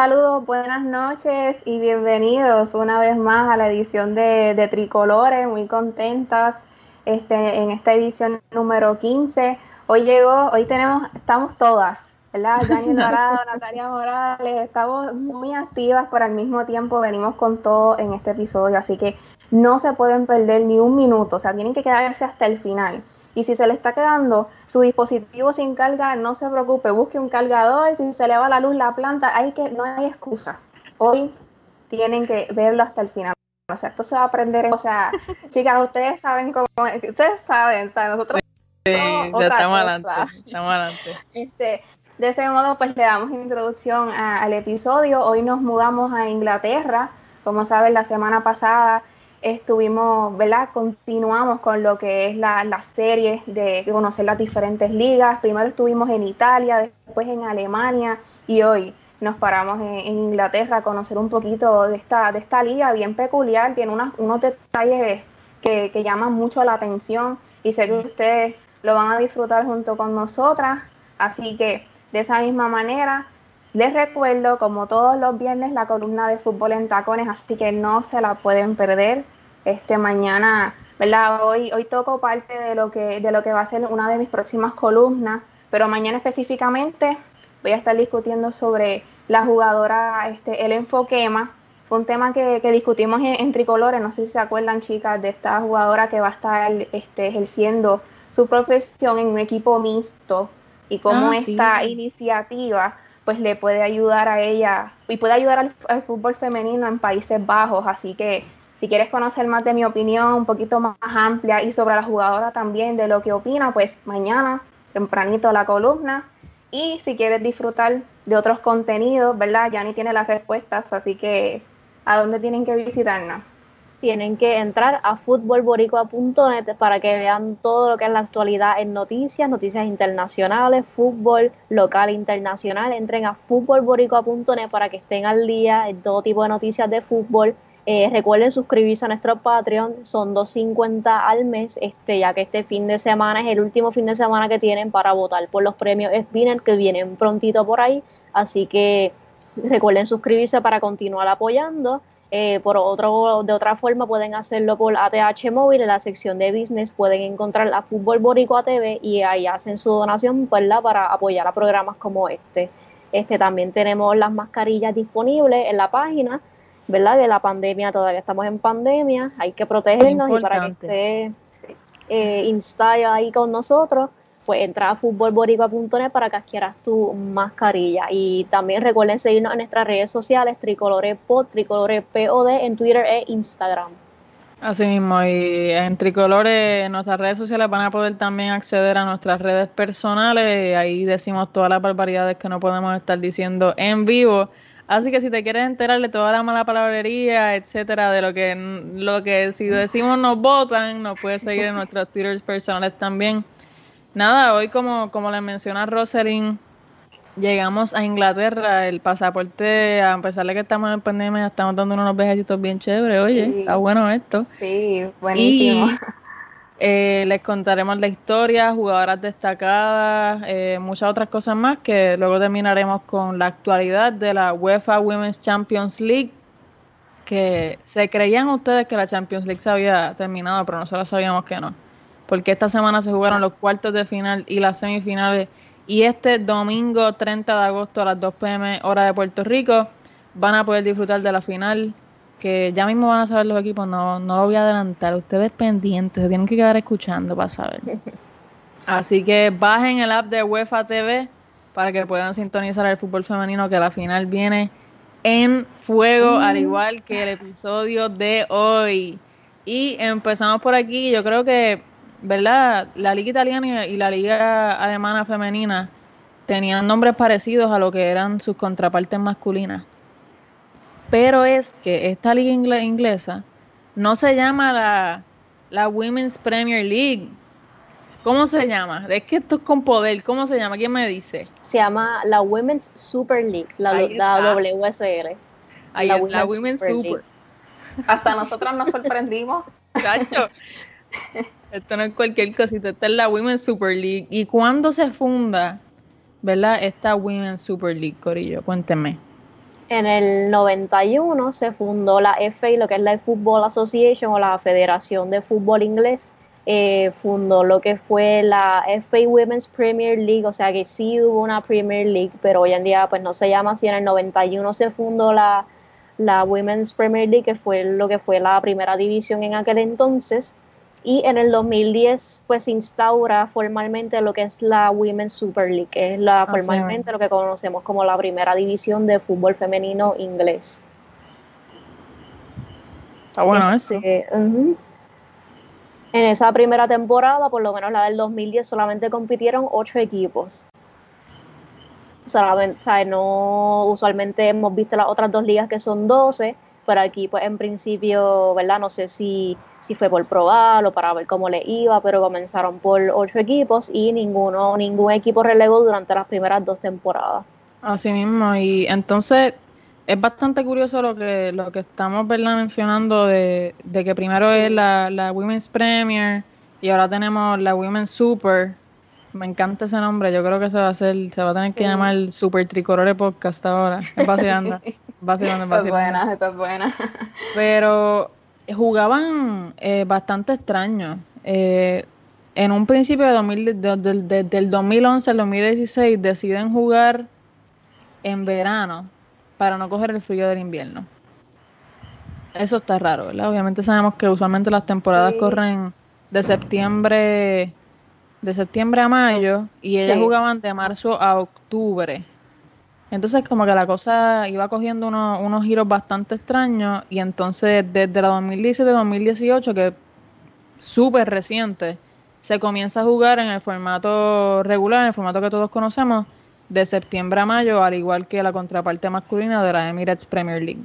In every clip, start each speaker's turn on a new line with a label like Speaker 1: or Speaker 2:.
Speaker 1: Saludos, buenas noches y bienvenidos una vez más a la edición de, de Tricolores, muy contentas este, en esta edición número 15. Hoy llegó, hoy tenemos, estamos todas, ¿verdad? Daniel Dorado, Natalia Morales, estamos muy activas, pero al mismo tiempo venimos con todo en este episodio, así que no se pueden perder ni un minuto, o sea, tienen que quedarse hasta el final. Y si se le está quedando su dispositivo sin carga, no se preocupe, busque un cargador. Si se le va la luz la planta, hay que, no hay excusa. Hoy tienen que verlo hasta el final. O sea, esto se va a aprender. O sea, chicas, ustedes saben cómo, ustedes saben, ¿saben? nosotros.
Speaker 2: Sí, ya estamos adelante, estamos adelante.
Speaker 1: Este, de ese modo, pues le damos introducción al episodio. Hoy nos mudamos a Inglaterra. Como saben, la semana pasada estuvimos, ¿verdad? Continuamos con lo que es la, la, serie de conocer las diferentes ligas. Primero estuvimos en Italia, después en Alemania y hoy nos paramos en, Inglaterra a conocer un poquito de esta, de esta liga bien peculiar. Tiene unos detalles que, que llaman mucho la atención y sé que ustedes lo van a disfrutar junto con nosotras. Así que de esa misma manera les recuerdo, como todos los viernes, la columna de fútbol en tacones, así que no se la pueden perder. Este mañana, ¿verdad? Hoy, hoy toco parte de lo que, de lo que va a ser una de mis próximas columnas, pero mañana específicamente voy a estar discutiendo sobre la jugadora este, el enfoquema. Fue un tema que, discutimos en, Tricolores, no sé si se acuerdan, chicas, de esta jugadora que va a estar este, ejerciendo su profesión en un equipo mixto y cómo ah, esta iniciativa pues le puede ayudar a ella y puede ayudar al, fútbol femenino en Países Bajos. Así que si quieres conocer más de mi opinión, un poquito más amplia y sobre la jugadora también, de lo que opina, pues mañana, tempranito la columna. Y si quieres disfrutar de otros contenidos, ¿verdad? Ya ni tiene las respuestas, así que ¿a dónde tienen que visitarnos?
Speaker 3: tienen que entrar a futbolboricua.net para que vean todo lo que es la actualidad en noticias, noticias internacionales, fútbol local e internacional. Entren a futbolboricua.net para que estén al día en todo tipo de noticias de fútbol. Eh, recuerden suscribirse a nuestro Patreon, son 2.50 al mes, este, ya que este fin de semana es el último fin de semana que tienen para votar por los premios Spinner que vienen prontito por ahí. Así que recuerden suscribirse para continuar apoyando. Eh, por otro, de otra forma pueden hacerlo por ATH móvil, en la sección de business pueden encontrar la Fútbol Boricua TV y ahí hacen su donación para apoyar a programas como este. Este también tenemos las mascarillas disponibles en la página, ¿verdad? De la pandemia, todavía estamos en pandemia, hay que protegernos y para que esté eh, ahí con nosotros pues entra a futbolboricua.net para que adquieras tu mascarilla. Y también recuerden seguirnos en nuestras redes sociales, Tricolores Pod, Tricolores POD, en Twitter e Instagram.
Speaker 2: Así mismo, y en Tricolores, en nuestras redes sociales van a poder también acceder a nuestras redes personales. Ahí decimos todas las barbaridades que no podemos estar diciendo en vivo. Así que si te quieres enterar de toda la mala palabrería, etcétera, de lo que, lo que si decimos nos votan, nos puedes seguir en nuestros Twitter personales también. Nada, hoy como, como le menciona Rosalind, llegamos a Inglaterra, el pasaporte, a pesar de que estamos en pandemia, estamos dando unos viajecitos bien chéveres, oye, está bueno esto.
Speaker 1: Sí, buenísimo.
Speaker 2: Y, eh, les contaremos la historia, jugadoras destacadas, eh, muchas otras cosas más que luego terminaremos con la actualidad de la UEFA Women's Champions League, que se creían ustedes que la Champions League se había terminado, pero nosotros sabíamos que no porque esta semana se jugaron los cuartos de final y las semifinales. Y este domingo 30 de agosto a las 2 pm hora de Puerto Rico van a poder disfrutar de la final, que ya mismo van a saber los equipos, no, no lo voy a adelantar, ustedes pendientes, se tienen que quedar escuchando para saber. Así que bajen el app de UEFA TV para que puedan sintonizar el fútbol femenino, que la final viene en fuego, al igual que el episodio de hoy. Y empezamos por aquí, yo creo que ¿verdad? La liga italiana y la liga alemana femenina tenían nombres parecidos a lo que eran sus contrapartes masculinas. Pero es que esta liga inglesa no se llama la, la Women's Premier League. ¿Cómo se llama? Es que esto es con poder. ¿Cómo se llama? ¿Quién me dice?
Speaker 3: Se llama la Women's Super League, la, la WSL.
Speaker 2: la, la Women's Super.
Speaker 1: Hasta nosotras nos sorprendimos.
Speaker 2: Esto no es cualquier cosita, esta es la Women's Super League. ¿Y cuándo se funda, verdad, esta Women's Super League, Corillo? Cuéntenme.
Speaker 3: En el 91 se fundó la FA, lo que es la Football Association o la Federación de Fútbol Inglés. Eh, fundó lo que fue la FA Women's Premier League, o sea que sí hubo una Premier League, pero hoy en día pues no se llama así. En el 91 se fundó la, la Women's Premier League, que fue lo que fue la primera división en aquel entonces. Y en el 2010 pues se instaura formalmente lo que es la Women's Super League, que es la, formalmente lo que conocemos como la primera división de fútbol femenino inglés.
Speaker 2: Está bueno eso.
Speaker 3: Este, en esa primera temporada, por lo menos la del 2010, solamente compitieron ocho equipos. Solamente, ¿sabes? No, usualmente hemos visto las otras dos ligas que son 12 pero aquí pues en principio, ¿verdad? No sé si, si fue por probar o para ver cómo le iba, pero comenzaron por ocho equipos y ninguno, ningún equipo relegó durante las primeras dos temporadas.
Speaker 2: Así mismo, y entonces es bastante curioso lo que, lo que estamos ¿verdad? mencionando de, que primero es la, la Women's Premier y ahora tenemos la Women's Super. Me encanta ese nombre, yo creo que se va a hacer, se va a tener que llamar Super Tricolore Podcast ahora. Es
Speaker 1: Básicamente, Está buena, está buena.
Speaker 2: Pero jugaban eh, bastante extraño. Eh, en un principio de 2000, del 2011 al 2016 deciden jugar en verano para no coger el frío del invierno. Eso está raro, ¿verdad? Obviamente sabemos que usualmente las temporadas corren de septiembre de septiembre a mayo y ellas jugaban de marzo a octubre. Entonces como que la cosa iba cogiendo unos giros bastante extraños y entonces desde la 2017-2018, que es súper reciente, se comienza a jugar en el formato regular, en el formato que todos conocemos, de septiembre a mayo, al igual que la contraparte masculina de la Emirates Premier League.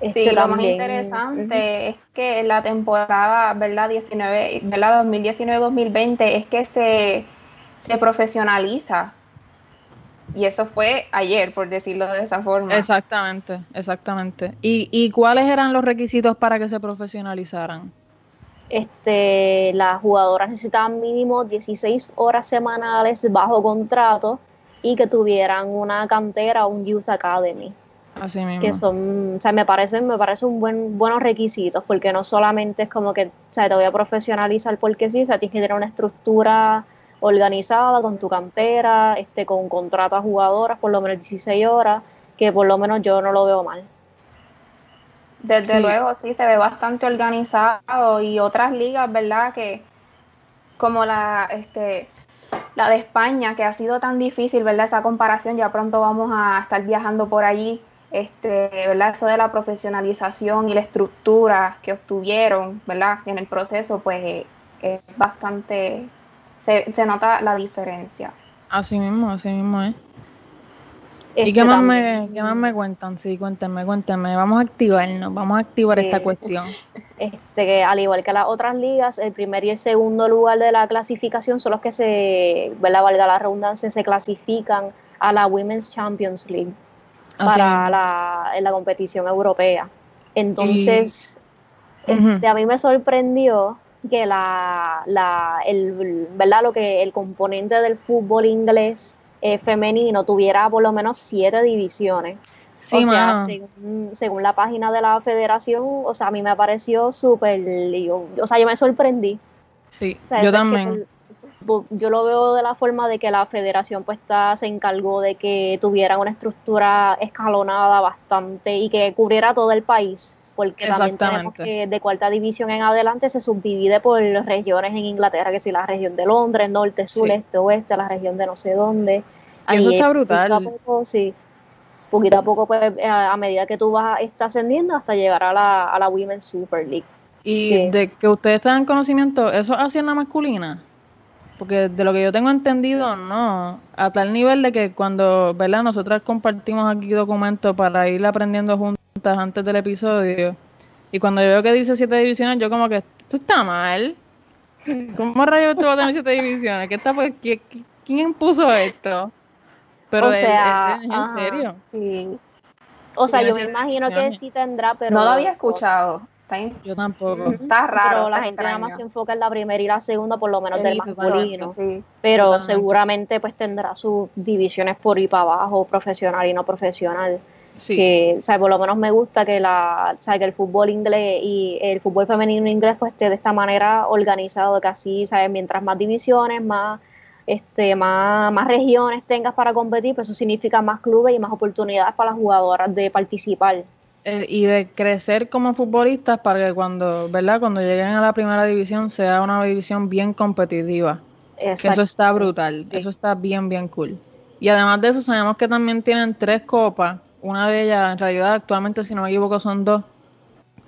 Speaker 1: Sí, este lo más interesante es que la temporada, ¿verdad? 19, ¿verdad? 2019-2020 es que se, se profesionaliza y eso fue ayer, por decirlo de esa forma.
Speaker 2: Exactamente, exactamente. ¿Y, y cuáles eran los requisitos para que se profesionalizaran?
Speaker 3: Este, las jugadoras necesitaban mínimo 16 horas semanales bajo contrato y que tuvieran una cantera o un Youth Academy.
Speaker 2: Así mismo.
Speaker 3: Que son, o sea, me parecen, me parece un buen, buenos requisitos, porque no solamente es como que, o sea, te voy a profesionalizar porque sí, o sea, tienes que tener una estructura organizada con tu cantera, este, con contrato a jugadoras por lo menos 16 horas, que por lo menos yo no lo veo mal.
Speaker 1: Desde luego, sí, se ve bastante organizado y otras ligas, ¿verdad? Que como la, este, la de España, que ha sido tan difícil, ¿verdad? Esa comparación, ya pronto vamos a estar viajando por allí, este, ¿verdad? Eso de la profesionalización y la estructura que obtuvieron, ¿verdad? En el proceso, pues es bastante se, nota la diferencia.
Speaker 2: Así mismo, así mismo es. ¿Y qué más, me, qué más me cuentan? Sí, cuéntenme, cuéntenme. Vamos a activarnos, vamos a activar esta cuestión.
Speaker 3: Este, al igual que las otras ligas, el primer y el segundo lugar de la clasificación son los que se, ¿verdad? valga la redundancia, se clasifican a la Women's Champions League para la, en la competición europea. Entonces, este, a mí me sorprendió que la, la el, ¿verdad? Lo que el componente del fútbol inglés eh, femenino tuviera por lo menos siete divisiones. Sí, o sea, según, la página de la federación, o sea, a mí me pareció súper, o sea, yo me sorprendí.
Speaker 2: Sí, yo también.
Speaker 3: Yo lo veo de la forma de que la federación pues está, se encargó de que tuviera una estructura escalonada bastante y que cubriera todo el país porque también tenemos que de cuarta división en adelante se subdivide por regiones en Inglaterra, que si la región de Londres, norte, sur, este, oeste, la región de no sé dónde.
Speaker 2: eso está brutal.
Speaker 3: Poquito a poco, sí, poquito a poco, pues, a, medida que tú vas está ascendiendo hasta llegar a la, a la Women's Super League.
Speaker 2: Y de que ustedes tengan conocimiento, ¿eso es la masculina? Porque de lo que yo tengo entendido, no. A tal nivel de que cuando, ¿verdad? Nosotras compartimos aquí documentos para ir aprendiendo juntos antes del episodio. Y cuando yo veo que dice siete divisiones, yo como que esto está mal. ¿Cómo rayos esto va a tener siete divisiones? ¿Qué está, pues, ¿Quién impuso esto? Pero o sea, es, en serio.
Speaker 3: Sí. O sea, yo me imagino que sí tendrá, pero.
Speaker 1: No lo había escuchado.
Speaker 2: Yo tampoco.
Speaker 1: Está raro.
Speaker 3: Pero la gente nada más se enfoca en la primera y la segunda, por lo menos del masculino. pero seguramente pues tendrá sus divisiones por y para abajo, profesional y no profesional. Sí. Que, o por lo menos me gusta que la, o que el fútbol inglés y el fútbol femenino inglés pues esté de esta manera organizado, que así, ¿sabes? Mientras más divisiones, más este, más, más regiones tengas para competir, pues eso significa más clubes y más oportunidades para las jugadoras de participar.
Speaker 2: Eh, y de crecer como futbolistas para que cuando, ¿verdad? Cuando lleguen a la primera división sea una división bien competitiva. Que eso está brutal, eso está bien, bien cool. Y además de eso sabemos que también tienen tres copas, una de ellas en realidad actualmente si no me equivoco son dos.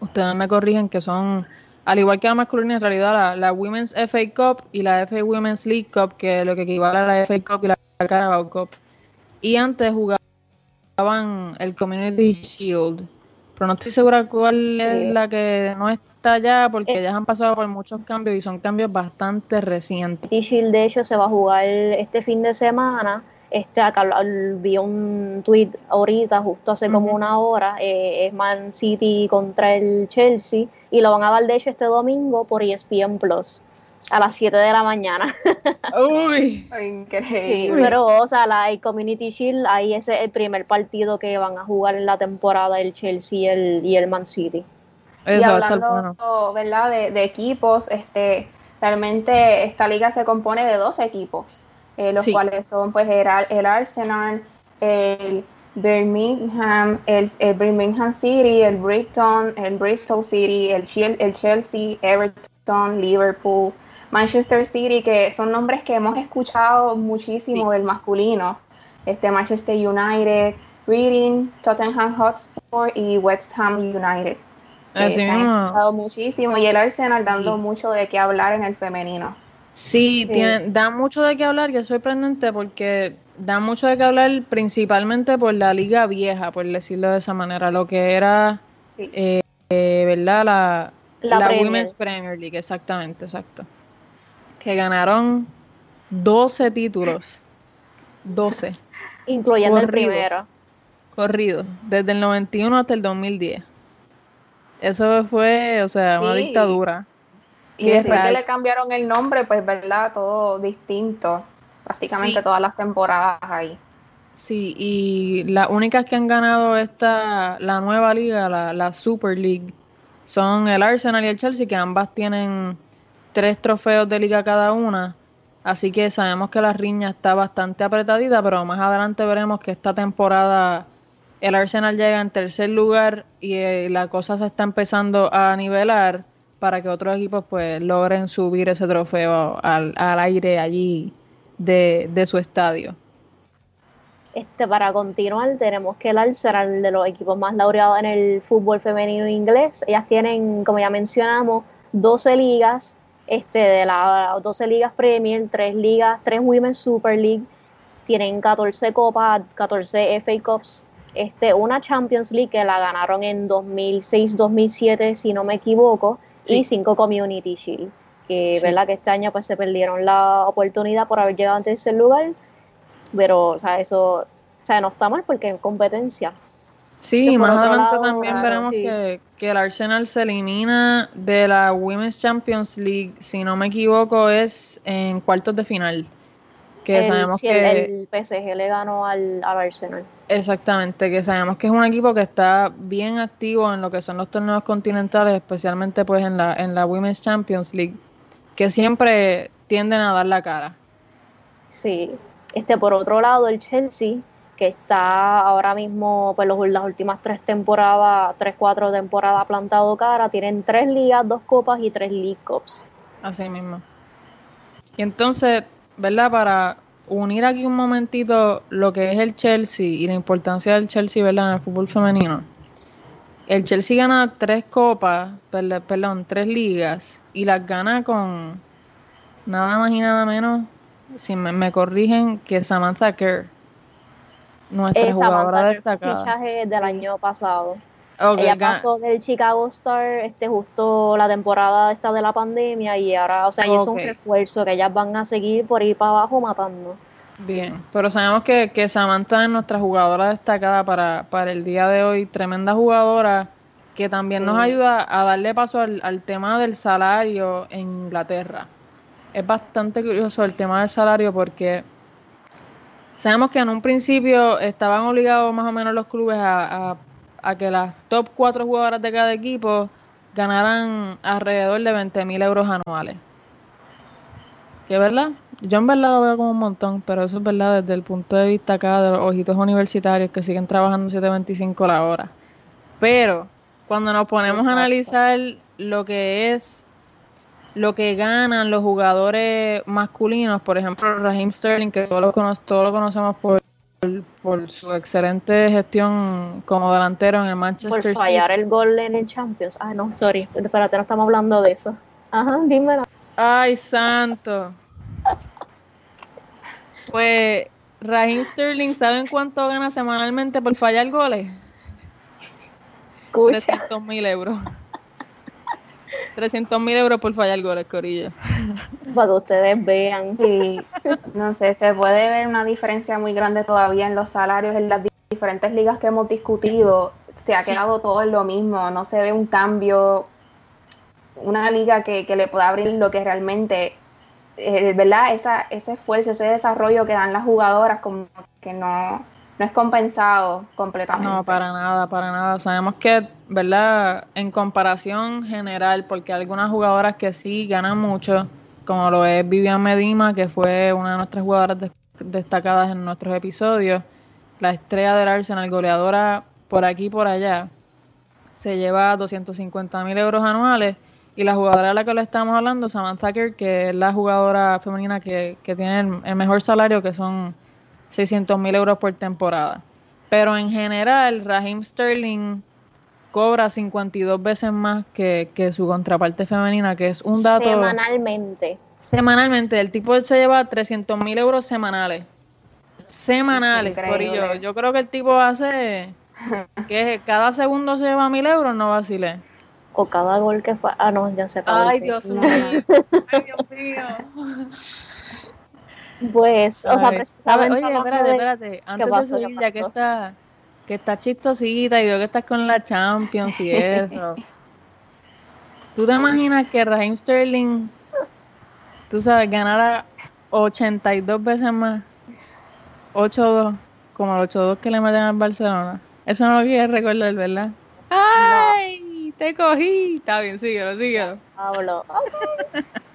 Speaker 2: Ustedes me corrigen que son, al igual que la masculina en realidad la, la Women's FA Cup y la FA Women's League Cup, que es lo que equivale a la FA Cup y la Carabao Cup. Y antes jugaban el Community Shield, pero no estoy segura cuál es la que no está ya, porque eh. ya han pasado por muchos cambios y son cambios bastante recientes.
Speaker 3: T-Shield, de hecho, se va a jugar este fin de semana. Este, acá vi un tweet ahorita, justo hace como una hora, eh, es Man City contra el Chelsea, y lo van a dar de hecho este domingo por ESPN Plus a las 7 de la mañana.
Speaker 2: Uy,
Speaker 3: increíble. pero, o sea, la Community Shield, ahí ese es el primer partido que van a jugar en la temporada el Chelsea y el, y el Man City.
Speaker 1: y hablando, ¿verdad? De, equipos, este, realmente esta liga se compone de dos equipos, eh, los cuales son pues el, el Arsenal, el Birmingham, el, Birmingham City, el Brighton, el Bristol City, el, el Chelsea, Everton, Liverpool, Manchester City, que son nombres que hemos escuchado muchísimo del masculino. Este Manchester United, Reading, Tottenham Hotspur y West Ham United.
Speaker 2: Así se han
Speaker 1: muchísimo y el Arsenal dando mucho de qué hablar en el femenino.
Speaker 2: Sí, Tiene, da mucho de qué hablar, que es sorprendente porque da mucho de qué hablar principalmente por la liga vieja, por decirlo de esa manera, lo que era, eh, eh, ¿verdad? La, la, Women's Premier League, exactamente, exacto que ganaron 12 títulos. 12.
Speaker 3: Incluyendo el primero.
Speaker 2: Corridos, desde el 91 hasta el 2010. Eso fue, o sea, una dictadura.
Speaker 1: Y después que le cambiaron el nombre, pues, ¿verdad? Todo distinto. Prácticamente todas las temporadas ahí.
Speaker 2: Sí, y las únicas que han ganado esta, la nueva liga, la, la Super League, son el Arsenal y el Chelsea, que ambas tienen tres trofeos de liga cada una. Así que sabemos que la riña está bastante apretadita, pero más adelante veremos que esta temporada el Arsenal llega en tercer lugar y eh, la cosa se está empezando a nivelar para que otros equipos pues logren subir ese trofeo al, aire allí de, de, su estadio.
Speaker 3: Este, para continuar, tenemos que el Arsenal de los equipos más laureados en el fútbol femenino inglés. Ellas tienen, como ya mencionamos, 12 ligas, este, de las 12 ligas Premier, 3 ligas, 3 Women's Super League, tienen 14 copas, 14 FA Cups, este, una Champions League que la ganaron en 2006-2007, si no me equivoco, y 5 Community Shield, que verdad que este año pues se perdieron la oportunidad por haber llegado en tercer lugar, pero o sea, eso o sea, no está mal porque es competencia.
Speaker 2: Sí, más adelante también veremos que, el Arsenal se elimina de la Women's Champions League, si no me equivoco, es en cuartos de final.
Speaker 3: Que sabemos que el, PSG le ganó al, Arsenal.
Speaker 2: Exactamente, que sabemos que es un equipo que está bien activo en lo que son los torneos continentales, especialmente pues en la, en la Women's Champions League, que siempre tienden a dar la cara.
Speaker 3: Sí, este por otro lado el Chelsea que está ahora mismo, pues las últimas tres temporadas, tres, cuatro temporadas plantado cara, tienen tres ligas, dos copas y tres League Cups.
Speaker 2: Así mismo. Y entonces, ¿verdad? Para unir aquí un momentito lo que es el Chelsea y la importancia del Chelsea, ¿verdad? En el fútbol femenino. El Chelsea gana tres copas, perdón, tres ligas y las gana con nada más y nada menos, si me, me corrigen, que Samantha Kerr nuestra jugadora destacada.
Speaker 3: fichaje del año pasado. ella pasó del Chicago Star este justo la temporada esta de la pandemia y ahora, o sea, es un refuerzo que ellas van a seguir por ir para abajo matando.
Speaker 2: Bien, pero sabemos que, que Samantha es nuestra jugadora destacada para, para el día de hoy, tremenda jugadora que también nos ayuda a darle paso al, al, tema del salario en Inglaterra. Es bastante curioso el tema del salario porque sabemos que en un principio estaban obligados más o menos los clubes a, a, que las top cuatro jugadoras de cada equipo ganaran alrededor de 20 mil euros anuales. ¿Qué verdad? Yo en verdad lo veo como un montón, pero eso es verdad desde el punto de vista acá de los ojitos universitarios que siguen trabajando 7.25 la hora. Pero cuando nos ponemos a analizar lo que es lo que ganan los jugadores masculinos, por ejemplo, Raheem Sterling, que todos lo, lo conocemos por, por su excelente gestión como delantero en el Manchester City.
Speaker 3: Por fallar el gol en el Champions. Ah, no, sorry, espérate, no estamos hablando de eso. Ajá, dímelo.
Speaker 2: Ay, santo. Pues Raheem Sterling, ¿saben cuánto gana semanalmente por fallar goles? 300 mil euros. 300 mil euros por fallar goles, Corillo.
Speaker 3: Para que ustedes vean.
Speaker 1: Sí, no sé, se puede ver una diferencia muy grande todavía en los salarios en las diferentes ligas que hemos discutido. Se ha quedado todo en lo mismo, no se ve un cambio, una liga que, que le pueda abrir lo que realmente eh, ¿verdad? Esa, ese esfuerzo, ese desarrollo que dan las jugadoras, como que no, no es compensado completamente.
Speaker 2: No, para nada, para nada. Sabemos que, ¿verdad? En comparación general, porque hay algunas jugadoras que sí ganan mucho, como lo es Vivian Medima, que fue una de nuestras jugadoras destacadas en nuestros episodios, la estrella del Arsenal, goleadora por aquí y por allá, se lleva 250 mil euros anuales y la jugadora de la que le estamos hablando, Samantha Kerr, que es la jugadora femenina que, tiene el, mejor salario, que son 600 mil euros por temporada. Pero en general, Raheem Sterling cobra 52 veces más que, su contraparte femenina, que es un dato...
Speaker 3: Semanalmente.
Speaker 2: Semanalmente. El tipo se lleva 300 mil euros semanales. Semanales. Por yo, yo creo que el tipo hace... que cada segundo se lleva mil euros, no vacile
Speaker 3: o cada gol que fue. Ah, no, ya se
Speaker 2: Ay, Dios mío. Ay, Dios mío.
Speaker 3: Pues, o sea, precisamente.
Speaker 2: Oye, espérate, espérate. Antes de subir, ya que está, que está chistosita y veo que estás con la Champions y eso. ¿Tú te imaginas que Raheem Sterling, tú sabes, ganara 82 veces más? 8-2, como el 8-2 que le meten al Barcelona. Eso no lo quieres recordar, ¿verdad? ¡Ay! te cogí. Está bien, síguelo, síguelo.
Speaker 3: Hablo.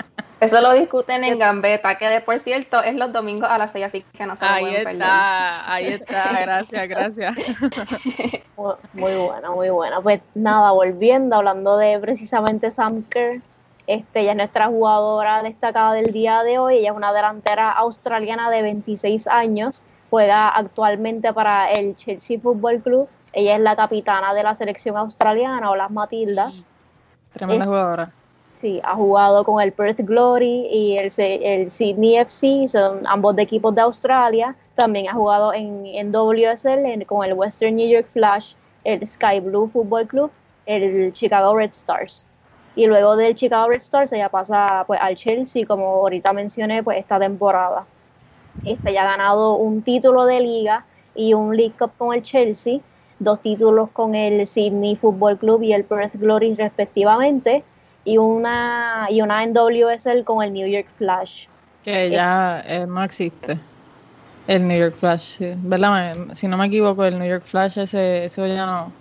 Speaker 1: Eso lo discuten en Gambeta, que de por cierto es los domingos a las 6, así que no se
Speaker 2: Ahí está, ahí está, gracias, gracias.
Speaker 3: Muy buena, muy buena. Pues nada, volviendo, hablando de precisamente Sam Kerr, este, ella es nuestra jugadora destacada del día de hoy, ella es una delantera australiana de 26 años, juega actualmente para el Chelsea Football Club ella es la capitana de la selección australiana o las Matildas.
Speaker 2: Tremenda jugadora.
Speaker 3: Sí, ha jugado con el Perth Glory y el, el Sydney FC, son ambos de equipos de Australia. También ha jugado en, en WSL con el Western New York Flash, el Sky Blue Football Club, el Chicago Red Stars. Y luego del Chicago Red Stars ella pasa pues, al Chelsea, como ahorita mencioné, pues esta temporada. Este ya ha ganado un título de liga y un League Cup con el Chelsea dos títulos con el Sydney Football Club y el Perth Glory respectivamente, y una, y una en WSL con el New York Flash.
Speaker 2: Que ya eh, no existe. El New York Flash, ¿verdad? Si no me equivoco, el New York Flash ese, eso ya no,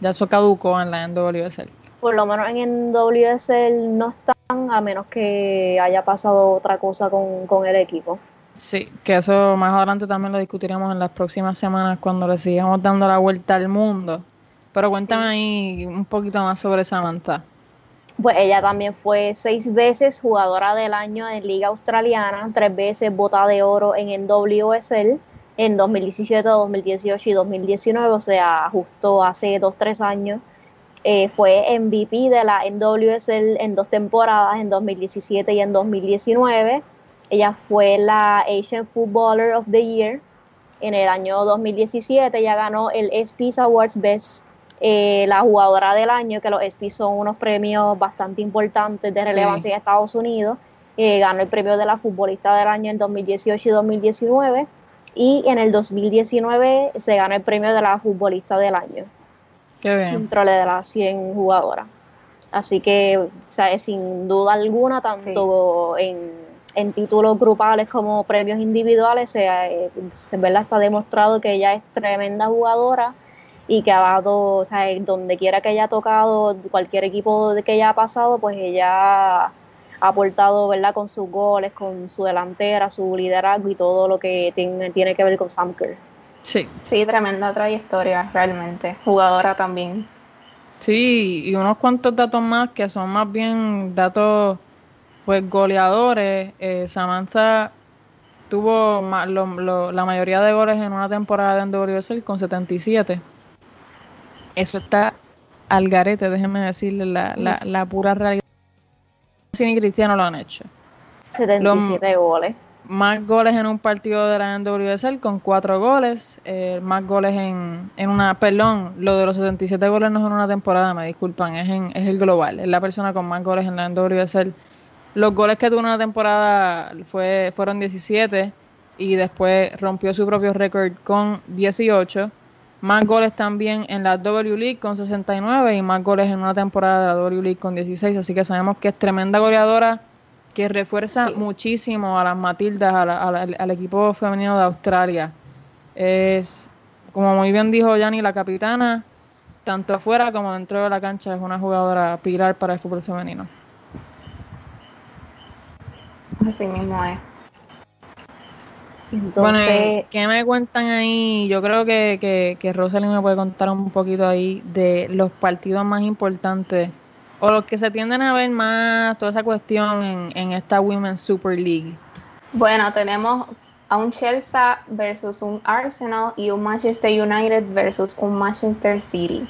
Speaker 2: ya eso caducó en la NWSL.
Speaker 3: Por lo menos en NWSL no están, a menos que haya pasado otra cosa con, con el equipo.
Speaker 2: Sí, que eso más adelante también lo discutiremos en las próximas semanas cuando le sigamos dando la vuelta al mundo. Pero cuéntame ahí un poquito más sobre Samantha.
Speaker 3: Pues ella también fue seis veces jugadora del año en Liga Australiana, tres veces bota de oro en NWSL en 2017, 2018 y 2019, o sea, justo hace dos, tres años. Eh, fue MVP de la NWSL en dos temporadas, en 2017 y en 2019 ella fue la Asian Footballer of the Year en el año 2017. Ella ganó el ESPYs Awards Best, eh, la jugadora del año, que los ESPYs son unos premios bastante importantes de relevancia en Estados Unidos. Eh, ganó el premio de la futbolista del año en 2018 y 2019. Y en el 2019 se ganó el premio de la futbolista del año.
Speaker 2: Qué bien.
Speaker 3: dentro de las 100 jugadoras. Así que, o sea, sin duda alguna, tanto en, en, títulos grupales como premios individuales, se, eh, se ¿verdad? está demostrado que ella es tremenda jugadora y que ha dado, o sea, donde quiera que haya tocado, cualquier equipo que haya pasado, pues ella ha aportado, ¿verdad? Con sus goles, con su delantera, su liderazgo y todo lo que tiene, tiene que ver con Sam Kerr.
Speaker 1: Sí. Sí, tremenda trayectoria, realmente. Jugadora también.
Speaker 2: Sí, y unos cuantos datos más que son más bien datos, pues, goleadores. Eh, Samantha tuvo la mayoría de goles en una temporada de NWSL con 77. Eso está al garete, déjenme decirle la, la, la pura realidad. Ni Cristiano lo han hecho.
Speaker 3: 77 goles
Speaker 2: más goles en un partido de la NWSL con cuatro goles, eh, más goles en, en, una, perdón, lo de los 77 goles no es en una temporada, me disculpan, es, en, es el global, es la persona con más goles en la NWSL. Los goles que tuvo en una temporada fue, fueron 17 y después rompió su propio récord con 18. Más goles también en la W League con 69 y más goles en una temporada de la W League con 16, así que sabemos que es tremenda goleadora que refuerza muchísimo a las Matildas, al equipo femenino de Australia. Es, como muy bien dijo Yanni, la capitana, tanto afuera como dentro de la cancha, es una jugadora pilar para el fútbol femenino.
Speaker 1: Así mismo es.
Speaker 2: Entonces, ¿qué me cuentan ahí? Yo creo que, que, que Rosalind me puede contar un poquito ahí de los partidos más importantes o los que se tienden a ver más toda esa cuestión en, esta Women's Super League?
Speaker 1: Bueno, tenemos a un Chelsea versus un Arsenal y un Manchester United versus un Manchester City.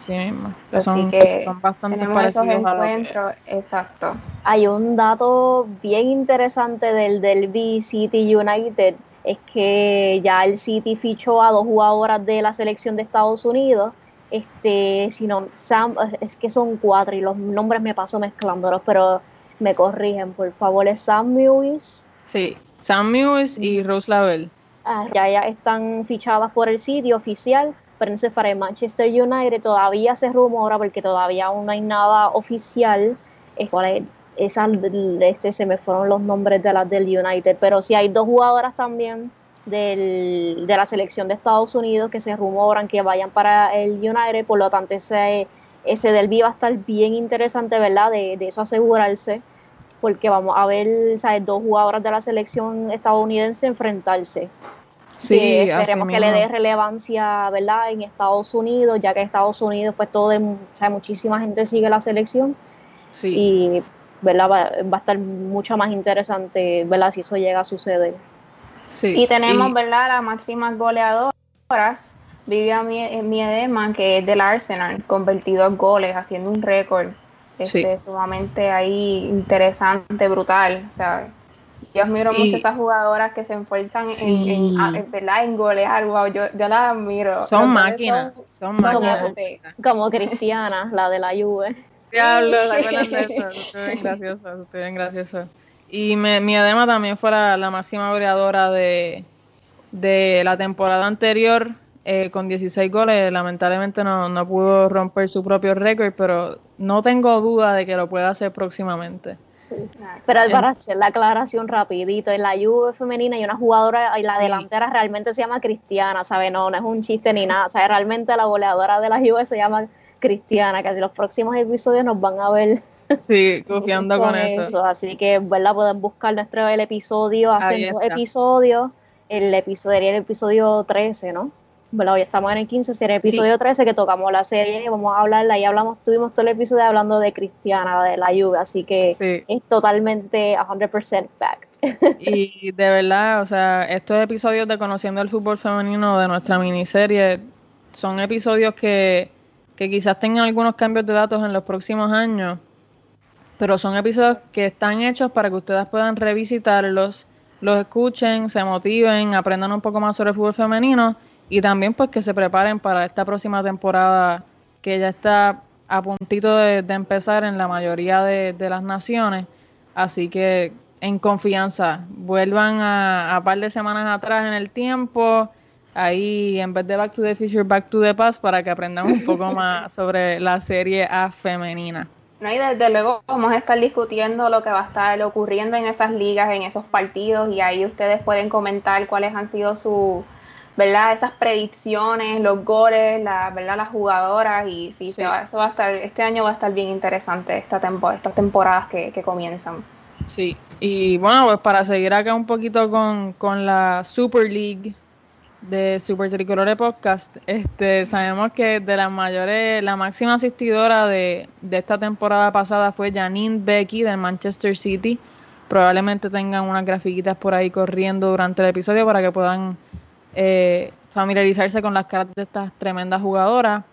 Speaker 2: Sí, mismo. Así son, que son bastante parecidos a
Speaker 1: encuentros. Exacto.
Speaker 3: Hay un dato bien interesante del Derby City United, es que ya el City fichó a dos jugadoras de la selección de Estados Unidos este, sino Sam, es que son cuatro y los nombres me paso mezclándolos, pero me corrigen, por favor, es Sam Lewis.
Speaker 2: Sí, Sam Lewis y Rose Lavelle.
Speaker 3: Ah, ya, ya están fichadas por el sitio oficial, entonces para el Manchester United todavía se rumora, porque todavía aún no hay nada oficial, es, esa, este, se me fueron los nombres de las del United, pero sí hay dos jugadoras también del, de la selección de Estados Unidos que se rumoran que vayan para el United, por lo tanto ese, ese del va a estar bien interesante, ¿verdad? De, de eso asegurarse, porque vamos a ver, ¿sabes? Dos jugadoras de la selección estadounidense enfrentarse.
Speaker 2: Sí,
Speaker 3: esperemos que le dé relevancia, ¿verdad? En Estados Unidos, ya que en Estados Unidos, pues todo, o sea, muchísima gente sigue la selección.
Speaker 2: Sí.
Speaker 3: Y, ¿verdad? Va, va, a estar mucho más interesante, ¿verdad? Si eso llega a suceder
Speaker 1: y tenemos, ¿verdad?, las máximas goleadoras. Vivian Miedema, que es del Arsenal, con 22 goles, haciendo un récord este, sumamente ahí interesante, brutal. Sea, yo admiro mucho esas jugadoras que se esfuerzan en, en, golear. yo, yo las admiro.
Speaker 2: Son máquinas. Son, máquinas.
Speaker 3: Como, Cristiana, la de la Juve.
Speaker 2: Diablo, la Estoy bien gracioso, estoy bien gracioso. Y me, mi adema también fuera la máxima goleadora de, la temporada anterior eh, con 16 goles. Lamentablemente no, no pudo romper su propio récord, pero no tengo duda de que lo pueda hacer próximamente.
Speaker 3: Sí. Pero para hacer la aclaración rapidito, en la Juve femenina hay una jugadora y la delantera realmente se llama Cristiana, ¿sabes? No, no es un chiste ni nada, ¿sabes? Realmente la goleadora de la Juve se llama Cristiana, que en los próximos episodios nos van a ver
Speaker 2: Sí, confiando con, eso.
Speaker 3: Así que, ¿verdad? Pueden buscar nuestro el episodio, hacer dos episodios. El episodio sería el episodio 13, ¿no? Bueno, hoy estamos en el 15, sería el episodio 13 que tocamos la serie y vamos a hablarla. Y hablamos, tuvimos todo el episodio hablando de Cristiana, de la lluvia, así que es totalmente 100% fact.
Speaker 2: Y de verdad, o sea, estos episodios de Conociendo el Fútbol Femenino de nuestra miniserie son episodios que, que quizás tengan algunos cambios de datos en los próximos años, pero son episodios que están hechos para que ustedes puedan revisitarlos, los escuchen, se motiven, aprendan un poco más sobre el fútbol femenino y también pues que se preparen para esta próxima temporada que ya está a puntito de, empezar en la mayoría de, las naciones. Así que en confianza, vuelvan a, a par de semanas atrás en el tiempo, ahí en vez de Back to the Future, Back to the Past para que aprendan un poco más sobre la serie A femenina.
Speaker 1: No, y desde luego vamos a estar discutiendo lo que va a estar ocurriendo en esas ligas, en esos partidos, y ahí ustedes pueden comentar cuáles han sido sus, ¿verdad? Esas predicciones, los goles, la, ¿verdad? Las jugadoras, y sí, eso va a estar, este año va a estar bien interesante, esta tempo, estas temporadas que, que comienzan.
Speaker 2: Sí, y bueno, pues para seguir acá un poquito con, con la Super League, de Super Tricolore Podcast, este, sabemos que de las mayores, la máxima asistidora de, esta temporada pasada fue Janine Becky del Manchester City. Probablemente tengan unas grafiquitas por ahí corriendo durante el episodio para que puedan eh, familiarizarse con las caras de estas tremendas jugadoras.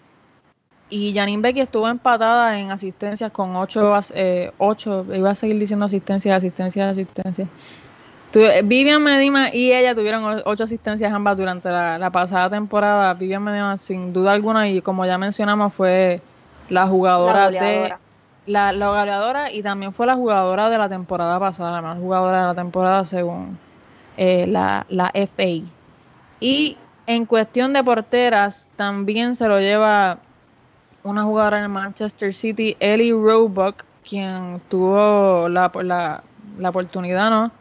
Speaker 2: Y Janine Becky estuvo empatada en asistencias con 8, eh, iba a seguir diciendo asistencias, asistencias, asistencias. Vivian Medina y ella tuvieron ocho asistencias ambas durante la, pasada temporada. Vivian Medina, sin duda alguna, y como ya mencionamos, fue la jugadora de. La, la goleadora y también fue la jugadora de la temporada pasada, la más jugadora de la temporada según eh, la, la FA. Y en cuestión de porteras, también se lo lleva una jugadora en el Manchester City, Ellie Roebuck, quien tuvo la, la, la oportunidad, ¿no?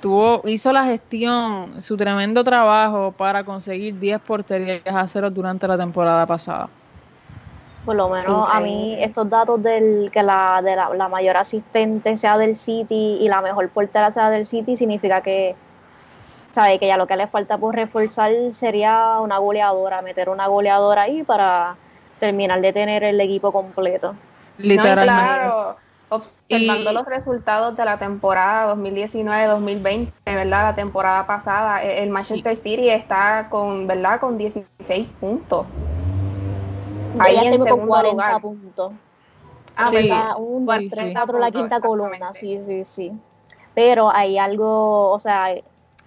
Speaker 2: tuvo, hizo la gestión, su tremendo trabajo para conseguir 10 porterías a cero durante la temporada pasada.
Speaker 3: Por lo menos a mí estos datos del que la, de la, mayor asistente sea del City y la mejor portera sea del City significa que sabe que ya lo que le falta por reforzar sería una goleadora, meter una goleadora ahí para terminar de tener el equipo completo.
Speaker 1: Literalmente observando los resultados de la temporada 2019-2020, ¿verdad? La temporada pasada, e-, el Manchester City está con, ¿verdad? Con 16 puntos.
Speaker 3: Ahí en segundo 40 lugar. puntos. Ah, sí, Un, sí, tres, la quinta columna, sí, sí, sí. Pero hay algo, o sea,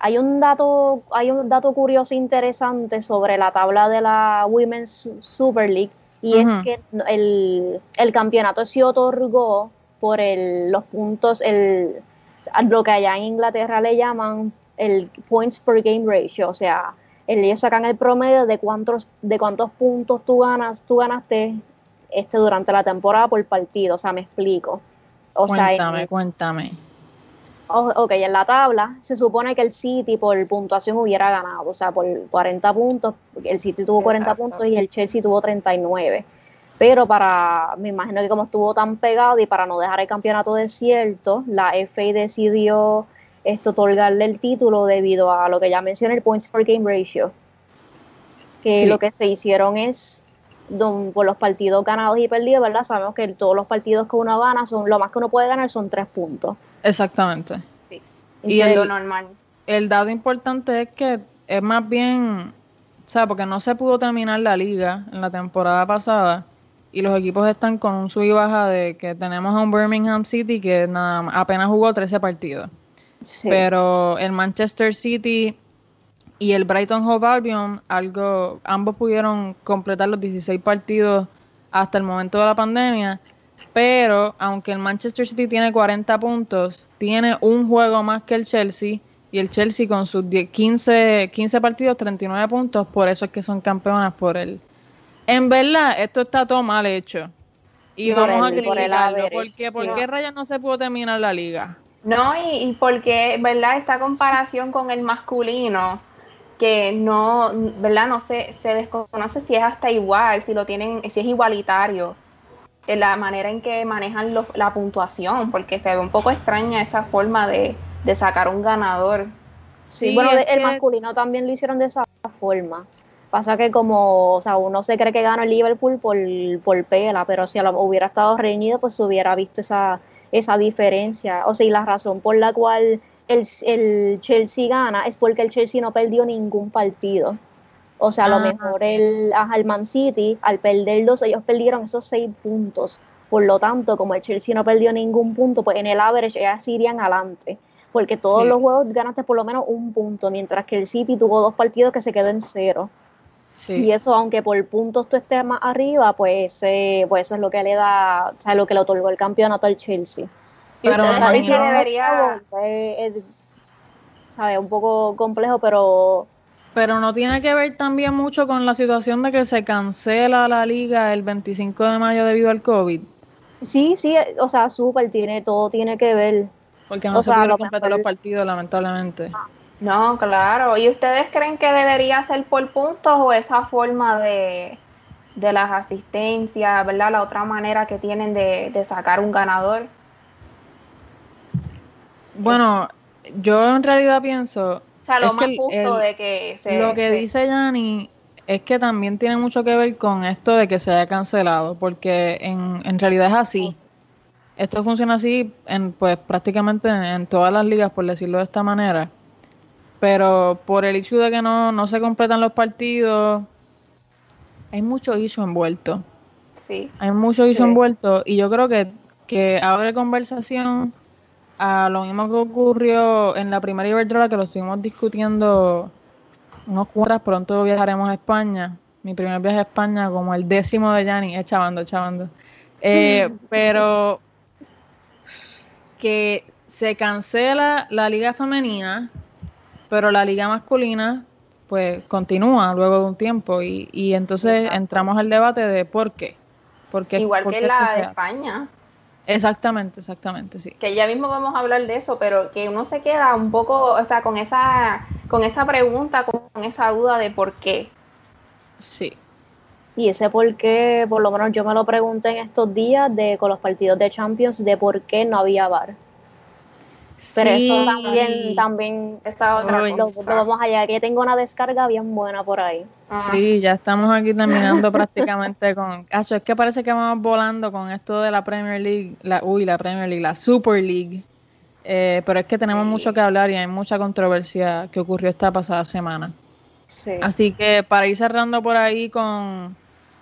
Speaker 3: hay un dato, hay un dato curioso e interesante sobre la tabla de la Women's Super League y es que el, el campeonato se otorgó por el, los puntos, el, lo que allá en Inglaterra le llaman el points per game ratio, o sea, ellos sacan el promedio de cuántos, de cuántos puntos tú ganas, tú ganaste este durante la temporada por partido, o sea, me explico.
Speaker 2: O cuéntame, cuéntame.
Speaker 3: Ok, en la tabla se supone que el City por puntuación hubiera ganado, o sea, por 40 puntos, el City tuvo 40 puntos y el Chelsea tuvo 39 pero para, me imagino que como estuvo tan pegado y para no dejar el campeonato desierto, la FA decidió esto otorgarle el título debido a lo que ya mencioné, el points per game ratio, que lo que se hicieron es por los partidos ganados y perdidos, ¿verdad? Sabemos que todos los partidos que uno gana son, lo más que uno puede ganar son tres puntos.
Speaker 2: Exactamente. Sí. Y el, lo normal. El dado importante es que es más bien, o sea, porque no se pudo terminar la liga en la temporada pasada y los equipos están con un sub y baja de que tenemos a un Birmingham City que nada, apenas jugó 13 partidos. Pero el Manchester City y el Brighton Hove Albion, algo, ambos pudieron completar los 16 partidos hasta el momento de la pandemia. Pero aunque el Manchester City tiene 40 puntos, tiene un juego más que el Chelsea. Y el Chelsea con sus 15, 15 partidos, 39 puntos. Por eso es que son campeonas por el, en verdad, esto está todo mal hecho. Y vamos a criticarlo. ¿Por qué, ¿Por qué Raya no se pudo terminar la liga?
Speaker 1: No, y, y porque, ¿verdad? Esta comparación con el masculino, que no, ¿verdad? No se, se desconoce si es hasta igual, si lo tienen, si es igualitario. En la manera en que manejan la puntuación, porque se ve un poco extraña esa forma de, de sacar un ganador.
Speaker 3: Sí, bueno, el masculino también lo hicieron de esa forma. Pasa que como, o sea, uno se cree que gana el Liverpool por, por pela, pero si hubiera estado reñido, pues se hubiera visto esa, esa diferencia. O sea, y la razón por la cual el, el Chelsea gana es porque el Chelsea no perdió ningún partido. O sea, a lo ah. mejor el, el Man City, al perder dos, ellos perdieron esos seis puntos. Por lo tanto, como el Chelsea no perdió ningún punto, pues en el average ellas irían adelante. Porque todos los juegos ganaste por lo menos un punto, mientras que el City tuvo dos partidos que se quedó en cero. Y eso, aunque por puntos tú estés más arriba, pues, eh, pues eso es lo que le da, o sea, lo que le otorgó el campeonato al Chelsea. Pero y debería, eh, sabe, un poco complejo, pero
Speaker 2: Pero no tiene que ver también mucho con la situación de que se cancela la liga el 25 de mayo debido al COVID.
Speaker 3: Sí, sí, o sea, súper, tiene, todo tiene que ver.
Speaker 2: Porque no se pudieron completar los partidos, lamentablemente.
Speaker 1: No, claro. ¿Y ustedes creen que debería ser por puntos o esa forma de, de las asistencias, ¿verdad? La otra manera que tienen de, sacar un ganador.
Speaker 2: Bueno, yo en realidad pienso...
Speaker 1: O sea, lo más justo de que
Speaker 2: se... Lo que dice Yanni es que también tiene mucho que ver con esto de que se haya cancelado, porque en, en realidad es así. Esto funciona así en pues prácticamente en, todas las ligas, por decirlo de esta manera. Pero por el hecho de que no, no se completan los partidos, hay mucho issue envuelto.
Speaker 1: Sí.
Speaker 2: Hay mucho issue envuelto y yo creo que, que abre conversación a lo mismo que ocurrió en la primera Iberdrola que lo estuvimos discutiendo unos cuantas, pronto viajaremos a España. Mi primer viaje a España como el décimo de Yanni, es chavando, chavando. Eh, pero que se cancela la liga femenina, pero la liga masculina pues continúa luego de un tiempo y, y entonces entramos al debate de por qué. Porque,
Speaker 1: Igual que la de España.
Speaker 2: Exactamente, exactamente, sí.
Speaker 1: Que ya mismo vamos a hablar de eso, pero que uno se queda un poco, o sea, con esa, con esa pregunta, con esa duda de por qué.
Speaker 2: Sí.
Speaker 3: Y ese por qué, por lo menos yo me lo pregunté en estos días de con los partidos de Champions de por qué no había VAR. Pero eso también, también
Speaker 1: esa otra
Speaker 3: lo, vamos allá, que tengo una descarga bien buena por ahí.
Speaker 2: Sí, ya estamos aquí terminando prácticamente con... es que parece que vamos volando con esto de la Premier League, la, uy, la Premier League, la Super League. Eh, pero es que tenemos mucho que hablar y hay mucha controversia que ocurrió esta pasada semana.
Speaker 3: Sí.
Speaker 2: Así que para ir cerrando por ahí con,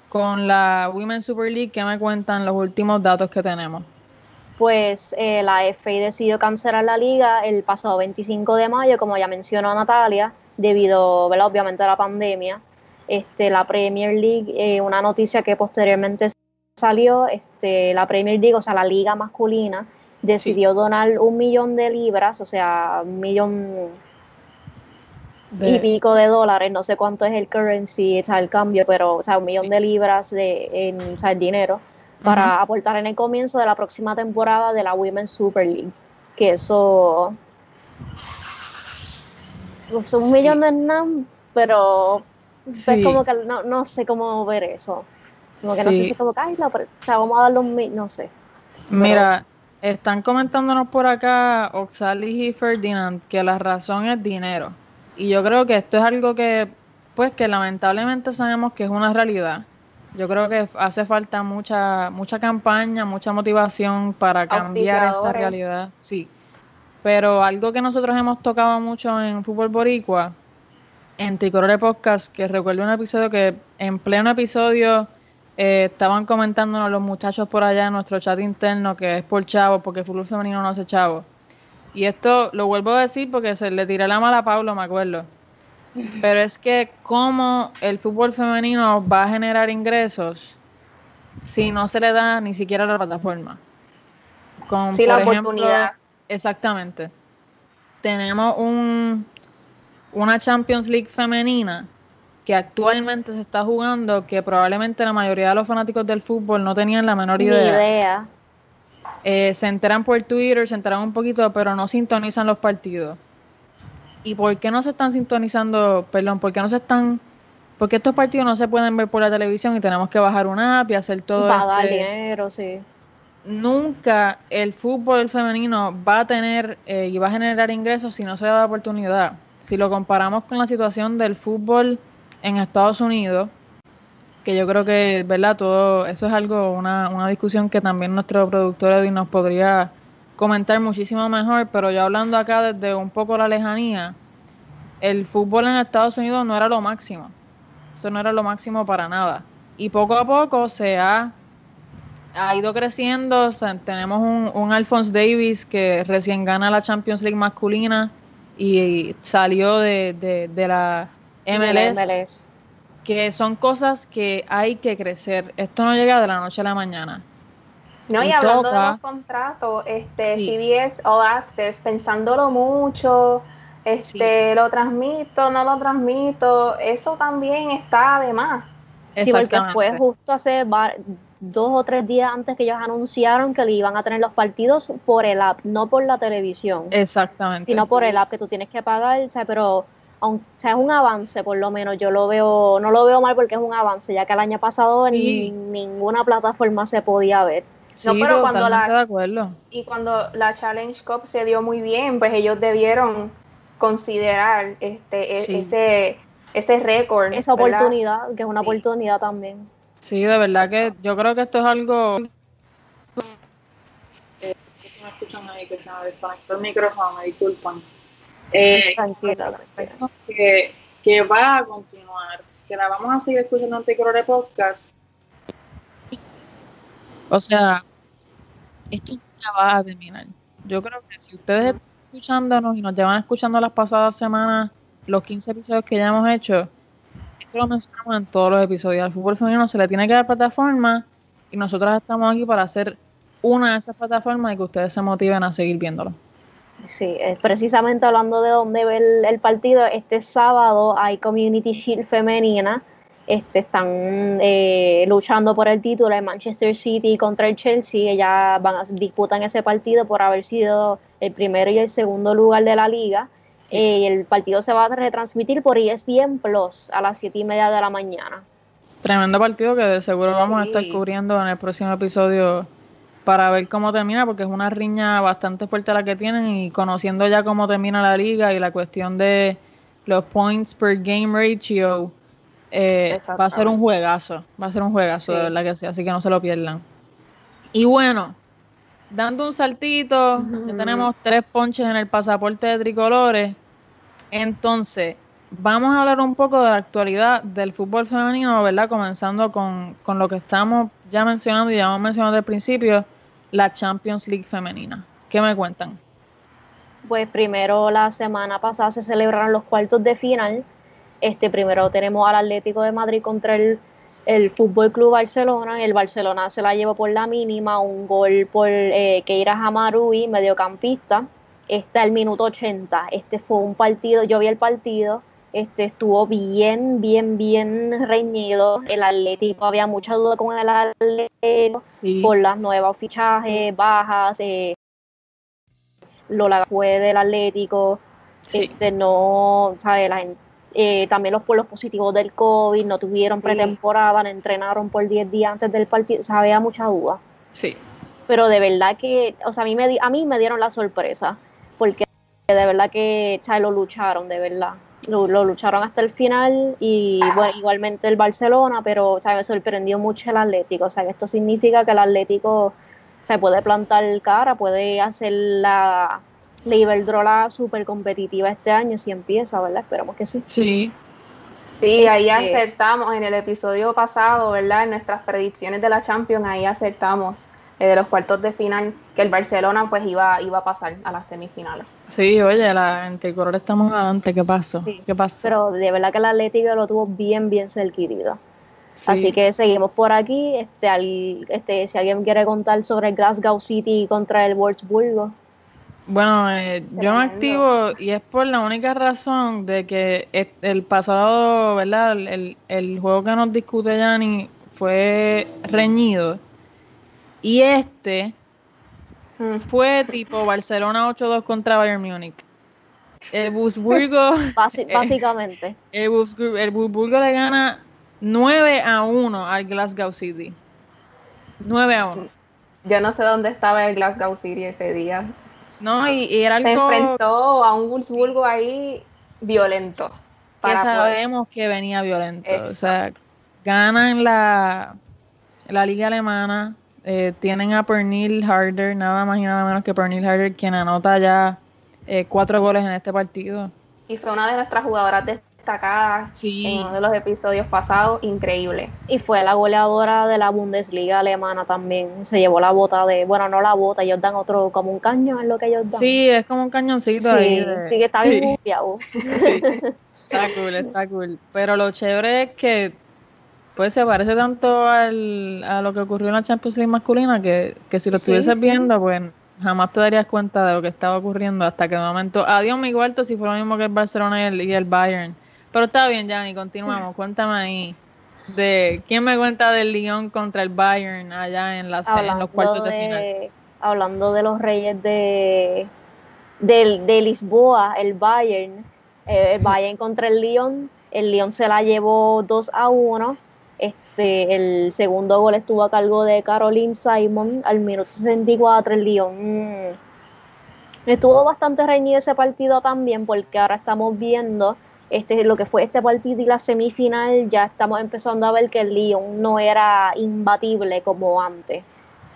Speaker 2: con la Women's Super League, ¿qué me cuentan los últimos datos que tenemos?
Speaker 3: Pues eh, la FA decidió cancelar la liga el pasado 25 de mayo, como ya mencionó Natalia, debido, obviamente, a la pandemia. Este, la Premier League, eh, una noticia que posteriormente salió, este, la Premier League, o sea, la liga masculina, decidió donar un millón de libras, o sea, un millón y pico de dólares, no sé cuánto es el currency, sea, el cambio, pero, o sea, un millón de libras de, en, o sea, el dinero para aportar en el comienzo de la próxima temporada de la Women's Super League. Que eso. Pues, un millón de NAM, pero es como que no, no, sé cómo ver eso. Como que no sé si como que, ay, o sea, vamos a darle un no sé.
Speaker 2: Mira, están comentándonos por acá Oxalis y Ferdinand que la razón es dinero. Y yo creo que esto es algo que, pues, que lamentablemente sabemos que es una realidad. Yo creo que hace falta mucha mucha campaña, mucha motivación para cambiar esta realidad. Sí. Pero algo que nosotros hemos tocado mucho en Fútbol Boricua, en Tricolore Podcast, que recuerdo un episodio que en pleno episodio eh, estaban comentándonos los muchachos por allá en nuestro chat interno que es por chavo, porque fútbol femenino no hace chavo. Y esto lo vuelvo a decir porque se le tiré la mala a Pablo, me acuerdo. Pero es que cómo el fútbol femenino va a generar ingresos si no se le da ni siquiera la plataforma.
Speaker 1: Con, sí, la oportunidad.
Speaker 2: Exactamente. Tenemos un, una Champions League femenina que actualmente se está jugando, que probablemente la mayoría de los fanáticos del fútbol no tenían la menor idea. Eh, se enteran por Twitter, se enteran un poquito, pero no sintonizan los partidos. ¿Y por qué no se están sintonizando, perdón, por qué no se están, porque estos partidos no se pueden ver por la televisión y tenemos que bajar una app y hacer todo
Speaker 3: Pagar este dinero, sí.
Speaker 2: Nunca el fútbol femenino va a tener eh, y va a generar ingresos si no se da la oportunidad. Si lo comparamos con la situación del fútbol en Estados Unidos, que yo creo que, ¿verdad? Todo eso es algo, una, una discusión que también nuestro productor Edwin nos podría comentar muchísimo mejor, pero yo hablando acá desde un poco la lejanía, el fútbol en Estados Unidos no era lo máximo. Eso no era lo máximo para nada. Y poco a poco se ha, ha ido creciendo. tenemos un, un, Alphonse Davis que recién gana la Champions League masculina y, salió de, de, la MLS, Que son cosas que hay que crecer. Esto no llega de la noche a la mañana.
Speaker 1: No, y, hablando de los contratos, este, CBS All Access, pensándolo mucho, este, lo transmito, no lo transmito, eso también está de más.
Speaker 3: Sí, porque fue justo hace dos o tres días antes que ellos anunciaron que le iban a tener los partidos por el app, no por la televisión.
Speaker 2: Exactamente.
Speaker 3: Sino por el app que tú tienes que pagar, o sea, pero aunque sea, es un avance por lo menos, yo lo veo, no lo veo mal porque es un avance, ya que el año pasado en ninguna plataforma se podía ver.
Speaker 2: No, pero cuando la, de acuerdo.
Speaker 1: Y cuando la Challenge Cup se dio muy bien, pues ellos debieron considerar este e, ese ese récord.
Speaker 3: Esa oportunidad, que es una oportunidad también.
Speaker 2: Sí, de verdad que yo creo que esto es algo... Eh, no sé si me escuchan ahí, que se me desconectó el micrófono, me disculpan. Eh, tranquila, Que, que va a continuar, que la vamos a seguir escuchando en Anticolore Podcast. O sea, esto ya va a terminar. Yo creo que si ustedes están escuchándonos y nos llevan escuchando las pasadas semanas los 15 episodios que ya hemos hecho, esto lo mencionamos en todos los episodios. Al fútbol femenino se le tiene que dar plataforma y nosotros estamos aquí para hacer una de esas plataformas y que ustedes se motiven a seguir viéndolo.
Speaker 3: Sí, es precisamente hablando de dónde ve el, partido, este sábado hay Community Shield femenina, este, están eh, luchando por el título en Manchester City contra el Chelsea, ellas van a disputan ese partido por haber sido el primero y el segundo lugar de la liga. Eh, el partido se va a retransmitir por ESPN Plus a las 7 y media de la mañana.
Speaker 2: Tremendo partido que de seguro vamos a estar cubriendo en el próximo episodio para ver cómo termina, porque es una riña bastante fuerte la que tienen y conociendo ya cómo termina la liga y la cuestión de los points per game ratio, eh, va a ser un juegazo, va a ser un juegazo, de verdad que sí, así que no se lo pierdan. Y bueno, dando un saltito, ya tenemos tres ponches en el pasaporte de tricolores. Entonces, vamos a hablar un poco de la actualidad del fútbol femenino, ¿verdad? Comenzando con, con lo que estamos ya mencionando y ya hemos mencionado al principio, la Champions League femenina. ¿Qué me cuentan?
Speaker 3: Pues primero la semana pasada se celebraron los cuartos de final. Este primero tenemos al Atlético de Madrid contra el el Fútbol Club Barcelona. El Barcelona se la llevó por la mínima, un gol por eh, Keira Hamarui, mediocampista. Está el minuto 80. Este fue un partido, yo vi el partido, este estuvo bien, bien, bien reñido. El Atlético había mucha duda con el Atlético por las nuevas fichajes, bajas. Eh, Lola fue del Atlético. Este, no, ¿sabes? La gente eh, también los pueblos positivos del COVID, no tuvieron pretemporada, no entrenaron por 10 días antes del partido, o sea, había mucha duda.
Speaker 2: Sí.
Speaker 3: Pero de verdad que, o sea, a mí me, a mí me dieron la sorpresa, porque de verdad que o lo lucharon, de verdad. Lo, lucharon hasta el final y bueno, igualmente el Barcelona, pero o sea, me sorprendió mucho el Atlético. O sea, que esto significa que el Atlético se puede plantar cara, puede hacer la, la Iberdrola súper competitiva este año, si empieza, ¿verdad? Esperamos que sí.
Speaker 2: Sí.
Speaker 1: Sí, ahí acertamos en el episodio pasado, ¿verdad? En nuestras predicciones de la Champions, ahí acertamos eh, de los cuartos de final que el Barcelona pues iba, iba a pasar a las semifinales.
Speaker 2: Sí, oye, la, entre color estamos adelante, ¿qué pasó? ¿Qué pasó?
Speaker 3: Pero de verdad que el Atlético lo tuvo bien, bien cerquitito. Así que seguimos por aquí. Este, al, este, si alguien quiere contar sobre Glasgow City contra el Wolfsburgo.
Speaker 2: Bueno, eh, yo me activo y es por la única razón de que el pasado, ¿verdad? El, el juego que nos discute Yanni fue reñido. Y este mm. fue tipo Barcelona 8-2 contra Bayern Múnich. El Busburgo.
Speaker 3: básicamente.
Speaker 2: El, Busburgo, le gana 9 a 1 al Glasgow City. 9 a 1.
Speaker 1: Yo no sé dónde estaba el Glasgow City ese día.
Speaker 2: No, y, era algo...
Speaker 1: Se enfrentó a un Wolfsburgo ahí violento.
Speaker 2: Que sabemos que venía violento. O sea, ganan la, la liga alemana, eh, tienen a Pernil Harder, nada más y nada menos que Pernil Harder, quien anota ya eh, cuatro goles en este partido.
Speaker 1: Y fue una de nuestras jugadoras de destacada en uno de los episodios pasados, increíble.
Speaker 3: Y fue la goleadora de la Bundesliga alemana también. Se llevó la bota de, bueno, no la bota, ellos dan otro, como un cañón, es lo que ellos dan.
Speaker 2: Sí, es como un cañoncito ahí.
Speaker 3: Sí, que está bien
Speaker 2: Está cool, está cool. Pero lo chévere es que pues se parece tanto al, a lo que ocurrió en la Champions League masculina que, que si lo estuvieses viendo, pues jamás te darías cuenta de lo que estaba ocurriendo hasta que de momento, adiós mi cuarto si fue lo mismo que el Barcelona y el, y el Bayern. Pero está bien, Yanni, continuamos. Cuéntame ahí de quién me cuenta del Lyon contra el Bayern allá en, la, en los cuartos de, final.
Speaker 3: Hablando de los Reyes de, de, Lisboa, el Bayern, eh, el Bayern contra el Lyon, el Lyon se la llevó 2 a 1 este, el segundo gol estuvo a cargo de Caroline Simon al minuto 64. El Lyon estuvo bastante reñido ese partido también, porque ahora estamos viendo este, lo que fue este partido y la semifinal. Ya estamos empezando a ver que el Lyon no era imbatible como antes.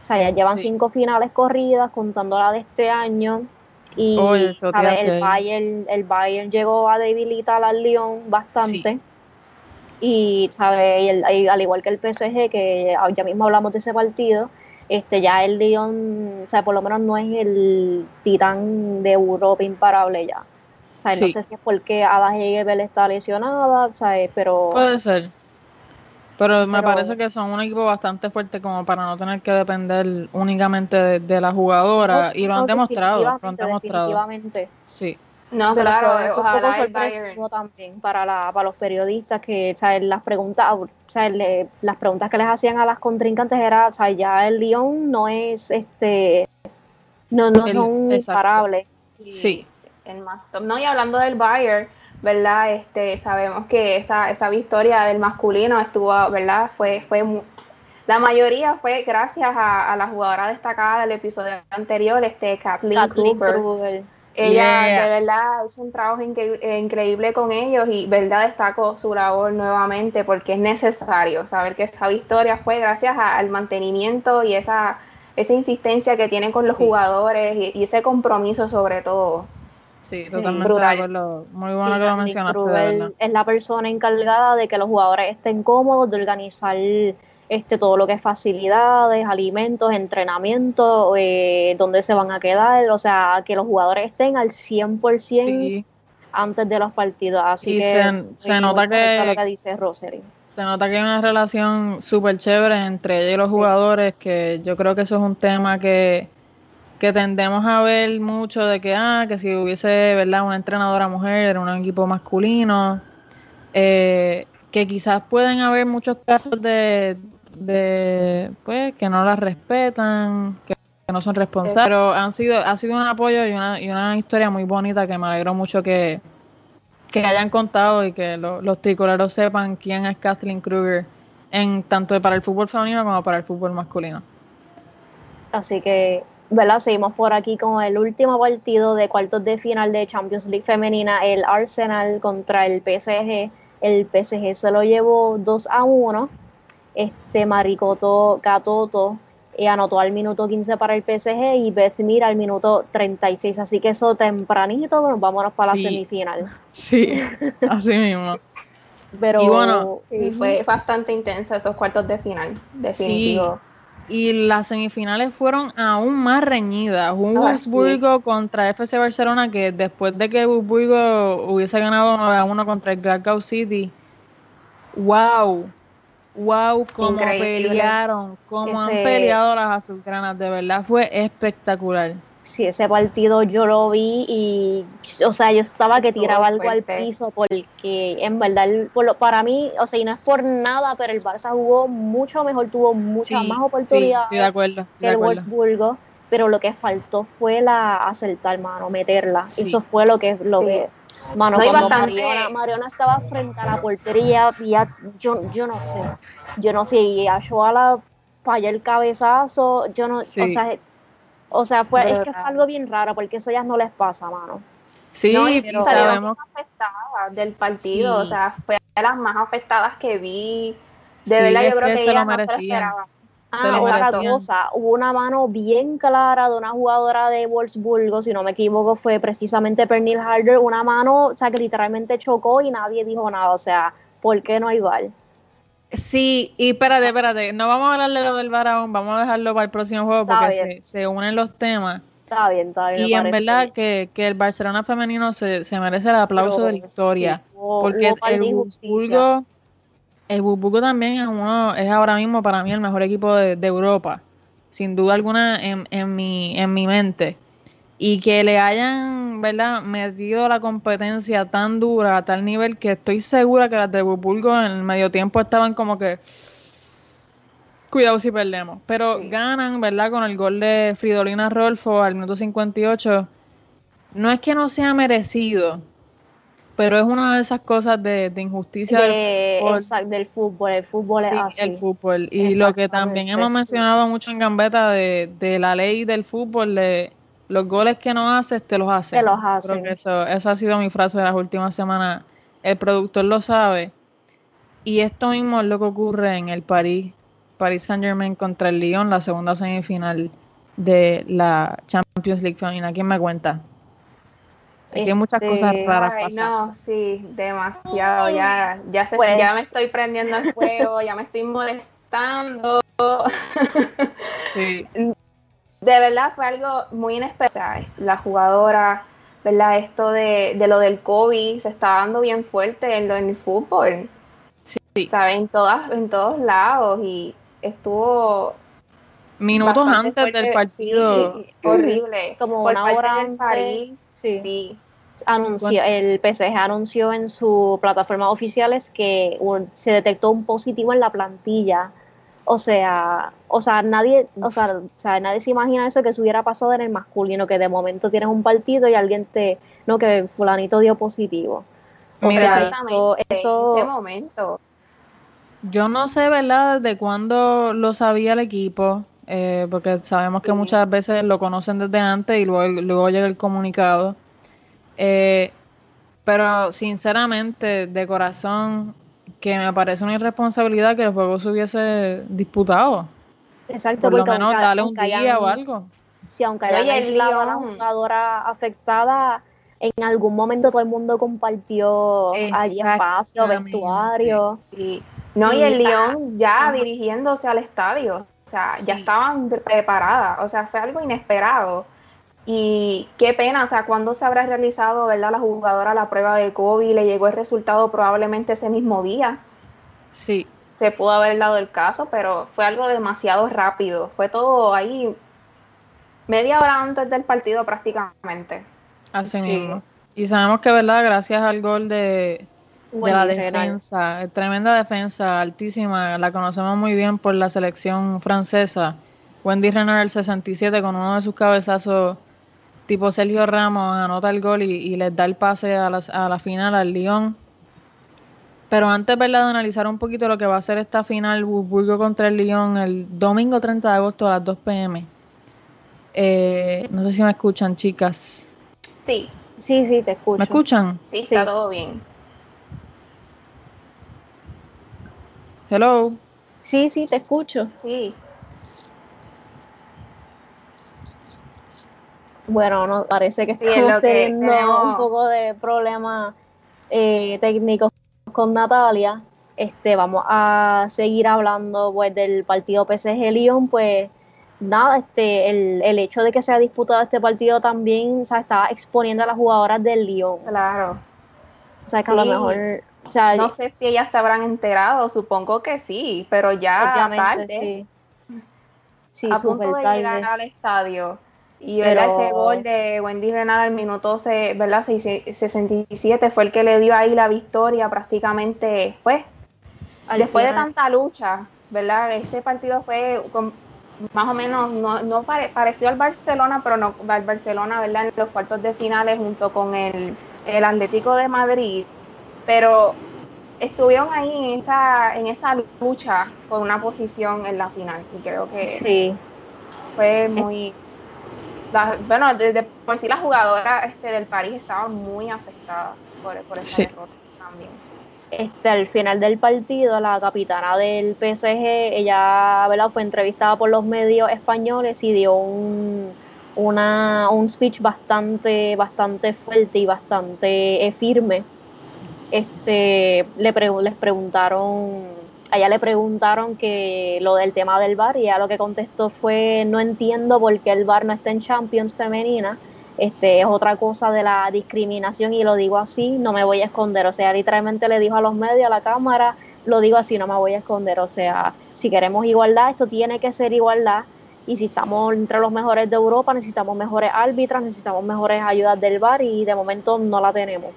Speaker 3: O sea, ya llevan cinco finales corridas, contando la de este año. Y el, Bayern, el Bayern llegó a debilitar al Lyon bastante y, ¿sabe? al igual que el PSG, que ya mismo hablamos de ese partido, este ya el Lyon, o sea, por lo menos no es el titán de Europa imparable ya. O sea, no sé si es porque Ada Hegebel está lesionada, ¿sabes? Pero...
Speaker 2: Puede ser. Pero me parece que son un equipo bastante fuerte como para no tener que depender únicamente de, la jugadora. y lo han demostrado, lo han demostrado. Sí.
Speaker 3: No, claro, es un poco sorpresivo también para, la, para los periodistas que las preguntas, o sea, las preguntas que les hacían a las contrincantes era, o sea, ya el Lyon no es este no, no son imparables.
Speaker 2: Sí.
Speaker 1: El más top. No, y hablando del Bayern, ¿verdad? Este, sabemos que esa, esa victoria del masculino estuvo, ¿verdad? Fue, fue la mayoría fue gracias a, la jugadora destacada del episodio anterior, este Kathleen, Cooper. Ella de verdad hizo un trabajo increíble con ellos y verdad destaco su labor nuevamente porque es necesario saber que esa victoria fue gracias al mantenimiento y esa, esa insistencia que tienen con los jugadores y, ese compromiso sobre todo.
Speaker 2: Sí, totalmente Muy bueno que lo mencionaste.
Speaker 3: Es la persona encargada de que los jugadores estén cómodos, de organizar este, todo lo que es facilidades, alimentos, entrenamiento, eh, dónde se van a quedar, o sea, que los jugadores estén al 100% antes de los partidos. Así que
Speaker 2: se, nota que, dice Se nota que hay una relación súper chévere entre ellos y los jugadores, que yo creo que eso es un tema que, que tendemos a ver mucho de que, ah, que si hubiese, ¿verdad?, una entrenadora mujer en un equipo masculino, eh, que quizás pueden haber muchos casos de, de pues que no las respetan, que, no son responsables, pero han sido ha sido un apoyo y una, y una historia muy bonita que me alegro mucho que, que hayan contado y que los tricoleros sepan quién es Kathleen Kruger en tanto para el fútbol femenino como para el fútbol masculino.
Speaker 3: Así que, ¿verdad? Seguimos por aquí con el último partido de cuartos de final de Champions League femenina, el Arsenal contra el PSG. El PSG se lo llevó 2 a 1 este Maricoto Catoto eh, anotó al minuto 15 para el PSG y Beth Mir al minuto 36. Así que eso tempranito, bueno, vámonos para la semifinal.
Speaker 2: Sí, así mismo.
Speaker 1: Pero y bueno, fue bastante intenso esos cuartos de final, definitivo.
Speaker 2: Y las semifinales fueron aún más reñidas. Un ah, contra FC Barcelona que después de que Wolfsburgo hubiese ganado 9 a 1 contra el Glasgow City, wow, Wow, cómo pelearon, cómo han peleado las azulgranas, de verdad fue espectacular.
Speaker 3: Sí, ese partido yo lo vi y, o sea, yo estaba que tiraba algo al piso porque en verdad, para mí, o sea, y no es por nada, pero el Barça jugó mucho mejor, tuvo muchas más oportunidades
Speaker 2: de acuerdo,
Speaker 3: que el Wolfsburgo, pero lo que faltó fue la acertar, mano, meterla. Eso fue lo que, lo que Mano, cuando Mariona, estaba frente a la portería, yo, yo no sé, yo no sé, y a la falla el cabezazo, yo no, o sea, o sea, fue, es que fue algo bien raro, porque eso ya no les pasa, mano.
Speaker 2: Sí,
Speaker 1: no, y sabemos. afectadas del partido, o sea, fue de las más afectadas que vi. De verdad, yo creo que, ella no se esperaba.
Speaker 3: Ah, otra cosa, hubo una mano bien clara de una jugadora de Wolfsburgo, si no me equivoco, fue precisamente Pernil Harder, una mano, o sea, que literalmente chocó y nadie dijo nada, o sea, ¿por qué no hay VAR?
Speaker 2: Sí, y espérate, espérate, no vamos a hablar de lo del VAR aún, vamos a dejarlo para el próximo juego porque se, unen los temas.
Speaker 3: Está bien, está bien.
Speaker 2: Y en verdad que, el Barcelona femenino se, merece el aplauso de la historia, porque el Wolfsburgo el Burbuco también es uno, es ahora mismo para mí el mejor equipo de, Europa. sin duda alguna, en, en, mi, en mi mente. Y que le hayan, ¿verdad?, metido la competencia tan dura a tal nivel que estoy segura que las de Bupulgo en el medio tiempo estaban como que cuidado si perdemos. Pero ganan, ¿verdad? Con el gol de Fridolina Rolfo al minuto 58. No es que no sea merecido, pero es una de esas cosas de, injusticia
Speaker 3: del, fútbol. El fútbol es así.
Speaker 2: el fútbol. Y lo que también hemos mencionado mucho en Gambeta de, la ley del fútbol, de los goles que no haces, te los haces.
Speaker 3: Te los haces.
Speaker 2: Eso, esa ha sido mi frase de las últimas semanas. El productor lo sabe. Y esto mismo es lo que ocurre en el París, Paris Saint Germain contra el Lyon, la segunda semifinal de la Champions League femenina. ¿Quién me cuenta? Aquí hay muchas cosas este, raras
Speaker 1: ay, No, sí, demasiado. Ya, ya, se, pues ya me estoy prendiendo el fuego, ya me estoy molestando. sí. De verdad fue algo muy inesperado. La jugadora, ¿verdad? Esto de, de, lo del COVID se está dando bien fuerte en, lo, en el fútbol. Sí. ¿Sabes? En, todas, en todos lados. Y estuvo
Speaker 2: minutos antes del partido.
Speaker 1: horrible.
Speaker 3: Como una hora en París.
Speaker 1: Sí.
Speaker 3: Anunció, el PSG anunció en su plataforma oficiales que se detectó un positivo en la plantilla. O sea, o sea, nadie, o sea, o sea, nadie se imagina eso que se hubiera pasado en el masculino, que de momento tienes un partido y alguien te, no, que fulanito dio positivo.
Speaker 1: O Mira, eso, eso, ese momento.
Speaker 2: Yo no sé, ¿verdad?, de cuándo lo sabía el equipo, eh, porque sabemos que muchas veces lo conocen desde antes y luego, luego llega el comunicado. Eh, pero sinceramente, de corazón, que me parece una irresponsabilidad que el juego se hubiese disputado.
Speaker 3: Exacto,
Speaker 2: por lo menos darle un día o algo.
Speaker 3: Si aunque haya aislado la jugadora afectada, en algún momento todo el mundo compartió allí espacio, vestuario.
Speaker 1: Y, no, y el León ya dirigiéndose al estadio, o sea, ya estaban preparadas, o sea, fue algo inesperado. Y qué pena, o sea, cuando se habrá realizado, ¿verdad? La jugadora la prueba del COVID, le llegó el resultado probablemente ese mismo día.
Speaker 2: Sí.
Speaker 1: Se pudo haber dado el caso, pero fue algo demasiado rápido. Fue todo ahí media hora antes del partido prácticamente.
Speaker 2: Así mismo. Y sabemos que, ¿verdad? Gracias al gol de, de la defensa, tremenda defensa, altísima, la conocemos muy bien por la selección francesa. Wendy Renard el 67 con uno de sus cabezazos tipo Sergio Ramos anota el gol y, les da el pase a, la final al Lyon. Pero antes ¿verdad? de analizar un poquito lo que va a ser esta final Burgo contra el Lyon el domingo 30 de agosto a las 2 pm. Eh, no sé si me escuchan, chicas.
Speaker 1: Sí,
Speaker 3: sí, sí, te escucho.
Speaker 2: ¿Me escuchan?
Speaker 1: Sí, está todo bien.
Speaker 2: Hello.
Speaker 3: Sí, sí, te escucho.
Speaker 1: Sí.
Speaker 3: Bueno, no, parece que estamos teniendo un poco de problemas eh, técnicos con Natalia. Este, vamos a seguir hablando pues del partido PSG Lyon, pues nada, este, el, el hecho de que se haya disputado este partido también o sea, está exponiendo a las jugadoras del Lyon.
Speaker 1: Claro.
Speaker 3: O sea, que a lo mejor.
Speaker 1: no sé si ellas se habrán enterado, supongo que sí, pero ya tarde. Sí, sí a punto de llegar al estadio y ese gol de Wendy Renal al minuto ¿verdad? 67 fue el que le dio ahí la victoria prácticamente, pues, después de tanta lucha, ¿verdad? Ese partido fue más o menos, no, no pareció al Barcelona, pero no al Barcelona, ¿verdad? En los cuartos de finales junto con el, el Atlético de Madrid, pero estuvieron ahí en esa, en esa lucha por una posición en la final y creo que
Speaker 3: sí.
Speaker 1: fue muy bueno, desde por sí la jugadora este, del París estaba muy afectada por, por esa también.
Speaker 3: Este, al final del partido, la capitana del PSG, ella ¿verdad? fue entrevistada por los medios españoles y dio un, una, un speech bastante, bastante fuerte y bastante eh, firme. Este, le les preguntaron a ella le preguntaron que lo del tema del bar y ella lo que contestó fue no entiendo por qué el bar no está en Champions femenina. Este es otra cosa de la discriminación y lo digo así, no me voy a esconder. O sea, literalmente le dijo a los medios, a la cámara, lo digo así, no me voy a esconder. O sea, si queremos igualdad, esto tiene que ser igualdad. y si estamos entre los mejores de Europa, necesitamos mejores árbitras, necesitamos mejores ayudas del VAR y de momento no la tenemos.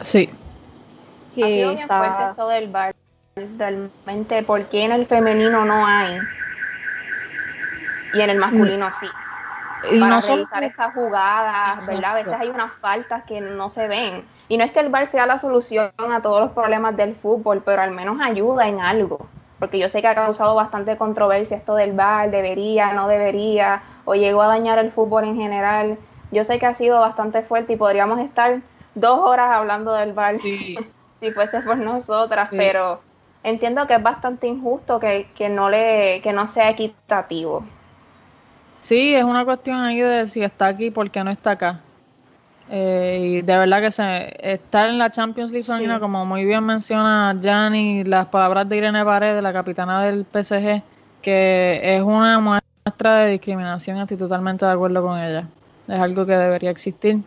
Speaker 2: Sí.
Speaker 1: Que ha sido está... fuerte esto del VAR. Realmente, ¿por qué en el femenino no hay? Y en el masculino sí. Y para no realizar esas jugadas, ¿verdad? A veces hay unas faltas que no se ven. Y no es que el VAR sea la solución a todos los problemas del fútbol, pero al menos ayuda en algo porque yo sé que ha causado bastante controversia esto del VAR, debería, no debería, o llegó a dañar el fútbol en general. Yo sé que ha sido bastante fuerte y podríamos estar dos horas hablando del VAR si fuese por nosotras, pero entiendo que es bastante injusto que, que, no le, que no sea equitativo.
Speaker 2: Sí, es una cuestión ahí de si está aquí, ¿por qué no está acá? Eh, y de verdad que se, estar en la Champions League como muy bien menciona Gianni, las palabras de Irene Paredes, la capitana del PSG, que es una muestra de discriminación estoy totalmente de acuerdo con ella. Es algo que debería existir.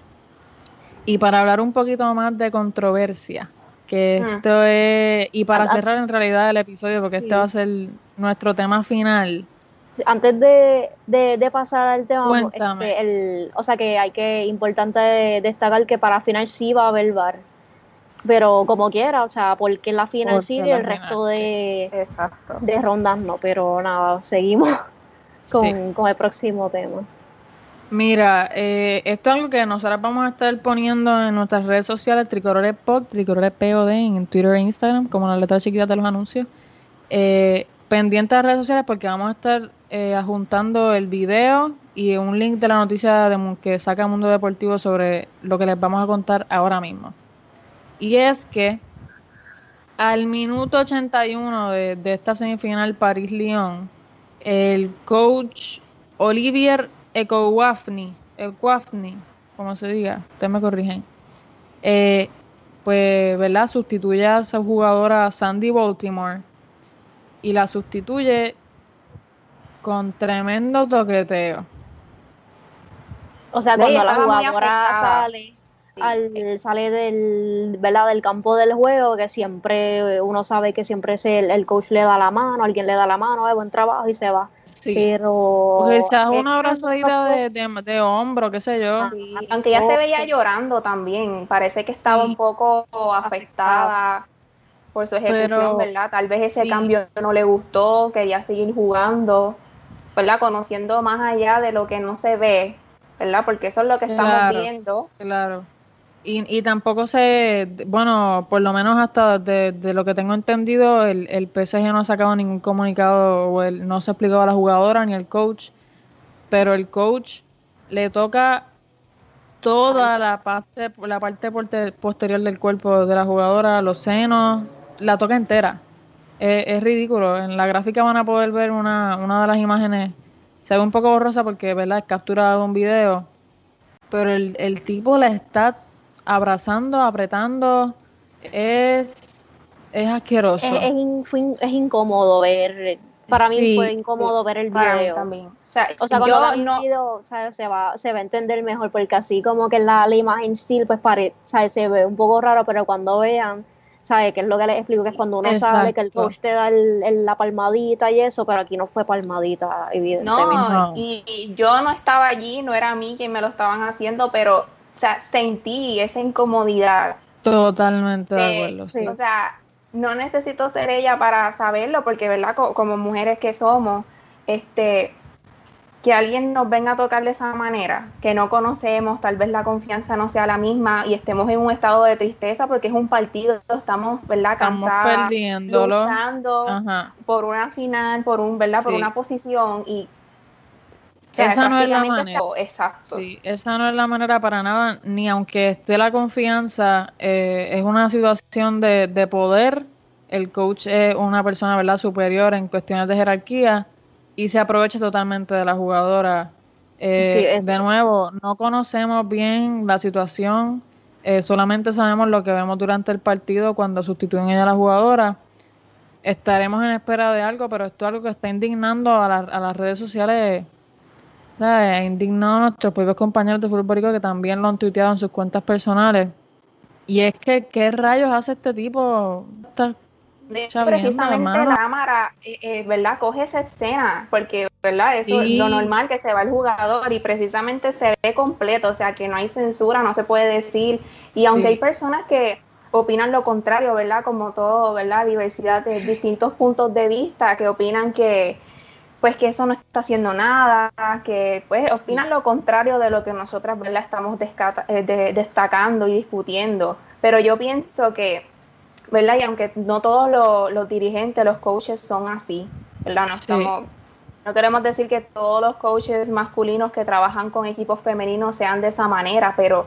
Speaker 2: Y para hablar un poquito más de controversia, que mm. esto es, y para cerrar en realidad el episodio, porque este va a ser nuestro tema final,
Speaker 3: antes de, de, pasar al tema, este, el, o sea que hay que, importante destacar que para final sí va a haber bar. Pero como quiera, o sea, porque la final sí y el resto de, de rondas no. Pero nada, seguimos con, con el próximo tema.
Speaker 2: Mira, eh, esto es algo que nosotros vamos a estar poniendo en nuestras redes sociales, Tricolores POD, Tricolores POD, en Twitter e Instagram, como la letra chiquita de los anuncios. Eh, pendiente de redes sociales porque vamos a estar eh, adjuntando el video y un link de la noticia de, que saca Mundo Deportivo sobre lo que les vamos a contar ahora mismo. Y es que al minuto 81 de, de esta semifinal París-Lyon, el coach Olivier Ecowafni, Ecowafni, como se diga, ustedes me corrigen, eh, pues, ¿verdad? Sustituye a su jugadora Sandy Baltimore y la sustituye con tremendo toqueteo.
Speaker 3: O sea, cuando la jugadora sale, sale del, ¿verdad? del campo del juego, que siempre uno sabe que siempre es el, coach le da la mano, alguien le da la mano, de buen trabajo y se va. Sí. Pero.
Speaker 2: Porque se un abrazo de, de, hombro, qué sé yo.
Speaker 1: Aunque ya se veía llorando también, parece que estaba un poco afectada por su ejecución, ¿verdad? Tal vez ese cambio no le gustó, quería seguir jugando. ¿verdad? Conociendo más allá de lo que no se ve, ¿verdad? Porque eso es lo que estamos viendo.
Speaker 2: Claro. Y, y tampoco se, bueno, por lo menos hasta de, lo que tengo entendido, el, el PSG no ha sacado ningún comunicado o el, no se explicó a la jugadora ni al coach, pero el coach le toca toda la parte, la parte posterior del cuerpo de la jugadora, los senos, la toca entera es, ridículo. En la gráfica van a poder ver una, una de las imágenes. Se ve un poco borrosa porque ¿verdad? es captura de un video. Pero el, el tipo la está abrazando, apretando. Es, es asqueroso.
Speaker 3: Es, es, incómodo ver. Para mí fue incómodo ver el video. también. O sea, o sea cuando no... video, se, va, se va a entender mejor porque así como que la, la imagen still pues pare, se ve un poco raro, pero cuando vean ¿sabes? Que es lo que les explico, que es cuando uno sabe que el coach te da la palmadita y eso, pero aquí no fue palmadita, evidentemente.
Speaker 1: No, y, yo no estaba allí, no era a mí quien me lo estaban haciendo, pero, o sea, sentí esa incomodidad.
Speaker 2: Totalmente de, acuerdo, sí.
Speaker 1: O sea, no necesito ser ella para saberlo, porque, ¿verdad? como mujeres que somos, este, que alguien nos venga a tocar de esa manera, que no conocemos, tal vez la confianza no sea la misma y estemos en un estado de tristeza porque es un partido, estamos, ¿verdad? Cansados, luchando por una final, por un, ¿verdad? Por una posición y
Speaker 2: esa no es la manera. Exacto. Sí, esa no es la manera para nada, ni aunque esté la confianza, eh, es una situación de, de poder. El coach es una persona, ¿verdad? Superior en cuestiones de jerarquía y se aprovecha totalmente de la jugadora. Eh, de nuevo, no conocemos bien la situación, eh, solamente sabemos lo que vemos durante el partido cuando sustituyen a la jugadora. Estaremos en espera de algo, pero esto es algo que está indignando a, las redes sociales, ha indignado a nuestros propios compañeros de fútbol que también lo han tuiteado en sus cuentas personales. Y es que, ¿qué rayos hace este tipo?
Speaker 1: precisamente la cámara, eh, eh, ¿verdad? Coge esa escena, porque ¿verdad? Eso es lo normal que se va el jugador y precisamente se ve completo, o sea que no hay censura, no se puede decir. Y aunque hay personas que opinan lo contrario, ¿verdad? Como todo, ¿verdad? Diversidad de distintos puntos de vista que opinan que pues que eso no está haciendo nada, que pues opinan lo contrario de lo que nosotras, ¿verdad? Estamos eh, destacando y discutiendo. Pero yo pienso que, ¿verdad? Y aunque no todos los, dirigentes, los coaches son así, ¿verdad? No estamos no queremos decir que todos los coaches masculinos que trabajan con equipos femeninos sean de esa manera, pero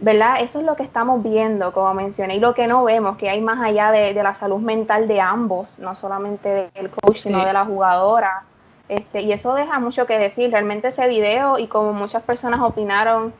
Speaker 1: ¿verdad? Eso es lo que estamos viendo, como mencioné, y lo que no vemos, que hay más allá de, la salud mental de ambos, no solamente del coach, sino de la jugadora. Este, y eso deja mucho que decir. Realmente ese video, y como muchas personas opinaron,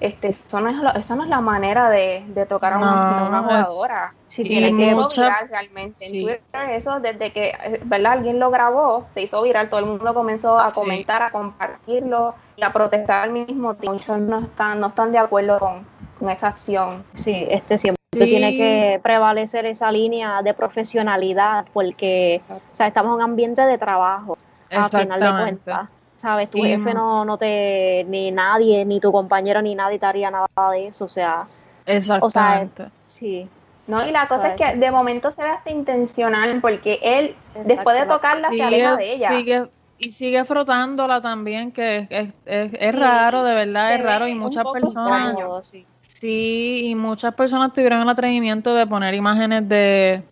Speaker 1: este, eso no es, esa no es la manera de, tocar a una, jugadora. Si tiene que viral realmente. En Twitter, eso desde que ¿verdad? alguien lo grabó, se hizo viral, todo el mundo comenzó a comentar, a compartirlo y a protestar al mismo tiempo. Muchos no están, no están de acuerdo con, con esa acción.
Speaker 3: Sí, este siempre tiene que prevalecer esa línea de profesionalidad porque o sea, estamos en un ambiente de trabajo, a final de cuentas. ¿sabes? Tu jefe no, no te, ni nadie, ni tu compañero, ni nadie te haría nada de eso, o sea.
Speaker 2: Exactamente.
Speaker 3: sí.
Speaker 1: No, y la cosa es que de momento se ve hasta intencional, porque él, después de tocarla, se aleja de ella.
Speaker 2: Sigue, y sigue frotándola también, que es, es, es, raro, de verdad, es raro, y muchas personas. sí, y muchas personas tuvieron el atrevimiento de poner imágenes de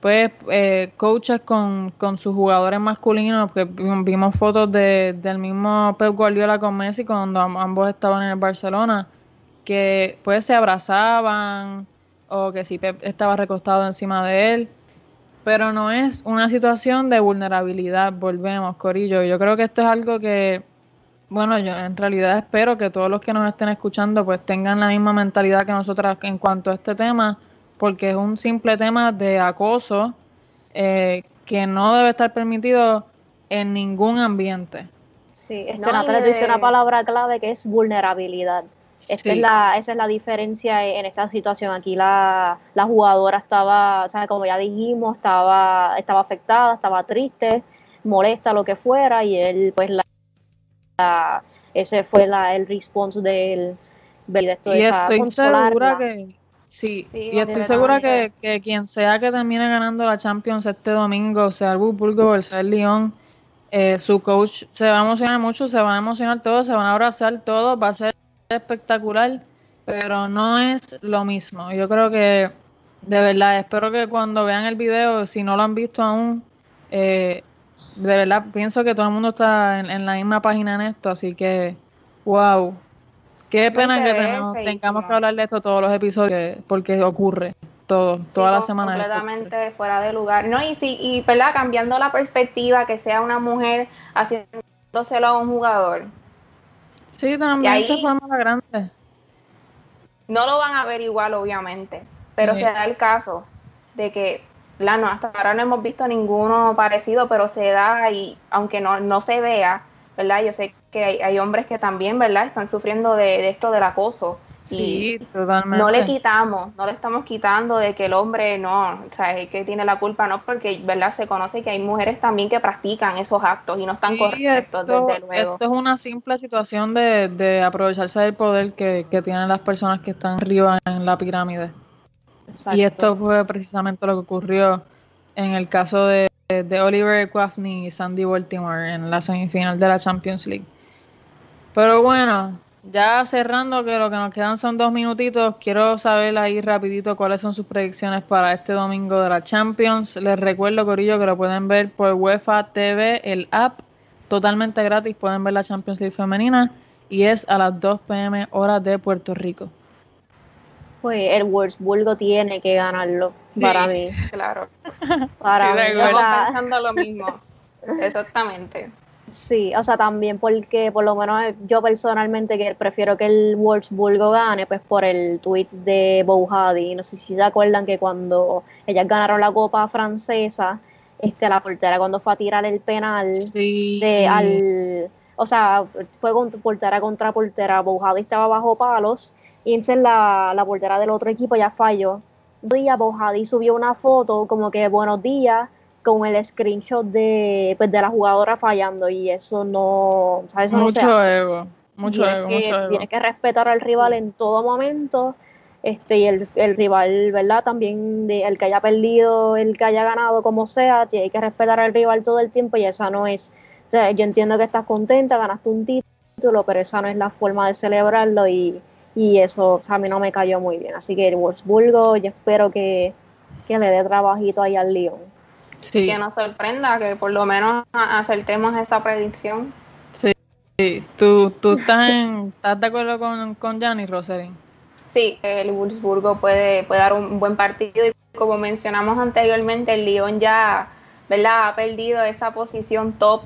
Speaker 2: pues eh, coaches con, con, sus jugadores masculinos, porque vimos fotos de, del mismo Pep Guardiola con Messi cuando ambos estaban en el Barcelona, que pues se abrazaban o que si Pep estaba recostado encima de él, pero no es una situación de vulnerabilidad, volvemos, Corillo. Yo creo que esto es algo que, bueno, yo en realidad espero que todos los que nos estén escuchando pues tengan la misma mentalidad que nosotras en cuanto a este tema porque es un simple tema de acoso eh, que no debe estar permitido en ningún ambiente.
Speaker 3: Sí, este no, dice una palabra clave que es vulnerabilidad. Esta es la, esa es la diferencia en esta situación. Aquí la, la jugadora estaba, o sea, como ya dijimos, estaba, estaba afectada, estaba triste, molesta, lo que fuera, y él, pues, la, ese fue la, el response del,
Speaker 2: de esto, y estoy segura que Sí, y estoy segura que, que, quien sea que termine ganando la Champions este domingo, sea el Burgo o sea el Lyon, eh, su coach se va a emocionar mucho, se van a emocionar todos, se van a abrazar todos, va a ser espectacular, pero no es lo mismo. Yo creo que, de verdad, espero que cuando vean el video, si no lo han visto aún, eh, de verdad pienso que todo el mundo está en, en la misma página en esto, así que, wow, Qué pena que tengamos que hablar de esto todos los episodios, porque ocurre todo, toda la semana.
Speaker 1: Completamente fuera de lugar. No, y sí, y ¿verdad? cambiando la perspectiva, que sea una mujer haciéndoselo a un jugador.
Speaker 2: Sí, también se fue más grande.
Speaker 1: No lo van a ver igual, obviamente, pero se da el caso de que, no, hasta ahora no hemos visto ninguno parecido, pero se da y aunque no, no se vea, ¿verdad? Yo sé que hay, hombres que también, ¿verdad? Están sufriendo de, esto del acoso.
Speaker 2: Sí,
Speaker 1: totalmente. No le quitamos, no le estamos quitando de que el hombre no, o sea, es que tiene la culpa, no, porque, ¿verdad? Se conoce que hay mujeres también que practican esos actos y no están correctos, desde luego.
Speaker 2: Esto es una simple situación de, de aprovecharse del poder que, que tienen las personas que están arriba en la pirámide. Y esto fue precisamente lo que ocurrió en el caso de de Oliver Quafney y Sandy Baltimore en la semifinal de la Champions League. Pero bueno, ya cerrando, que lo que nos quedan son dos minutitos, quiero saber ahí rapidito cuáles son sus predicciones para este domingo de la Champions. Les recuerdo, Corillo, que lo pueden ver por UEFA TV, el app, totalmente gratis, pueden ver la Champions League femenina y es a las 2 pm hora de Puerto Rico.
Speaker 3: Pues el Wolfsburgo tiene que ganarlo para mí.
Speaker 1: Claro.
Speaker 3: Para mí.
Speaker 1: pensando lo mismo. Exactamente.
Speaker 3: Sí, o sea, también porque por lo menos yo personalmente que prefiero que el Wolfsburgo gane, pues por el tweet de Bouhadi. No sé si se acuerdan que cuando ellas ganaron la Copa Francesa, este, la portera cuando fue a tirar el penal de al o sea, fue con portera contra portera, Bouhadi estaba bajo palos entonces la, la portera del otro equipo ya falló día Bojadi subió una foto como que buenos días, con el screenshot de, pues, de la jugadora fallando y eso no, ¿sabes? Eso
Speaker 2: mucho
Speaker 3: no
Speaker 2: ego, mucho ego,
Speaker 3: que,
Speaker 2: mucho ego.
Speaker 3: Tienes que respetar al rival en todo momento este, y el, el, rival, ¿verdad? También de, el que haya perdido, el que haya ganado, como sea, tiene que respetar al rival todo el tiempo y esa no es, o sea, yo entiendo que estás contenta, ganaste un título, pero esa no es la forma de celebrarlo y, y eso o sea, a mí no me cayó muy bien. Así que el Wolfsburgo, yo espero que, que le dé trabajito ahí al Lyon.
Speaker 1: Sí. Que nos sorprenda, que por lo menos acertemos esa predicción.
Speaker 2: Sí, sí. ¿Tú, tú estás, en, estás de acuerdo con, con Gianni Roselin?
Speaker 1: Sí, el Wolfsburgo puede, puede dar un buen partido y como mencionamos anteriormente, el Lyon ya ¿verdad? ha perdido esa posición top,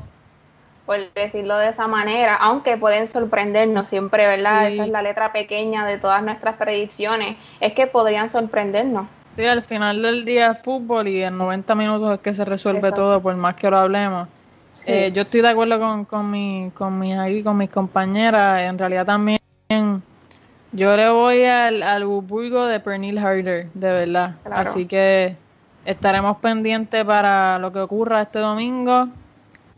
Speaker 1: por decirlo de esa manera, aunque pueden sorprendernos siempre, ¿verdad? Sí. Esa es la letra pequeña de todas nuestras predicciones, es que podrían sorprendernos.
Speaker 2: Sí, al final del día es fútbol y en 90 minutos es que se resuelve Exacto. todo, por más que lo hablemos. Sí. Eh, yo estoy de acuerdo con, con, mi, con, mis, aquí, con mis compañeras, en realidad también yo le voy al, al Burgo de Pernil Harder, de verdad. Claro. Así que estaremos pendientes para lo que ocurra este domingo.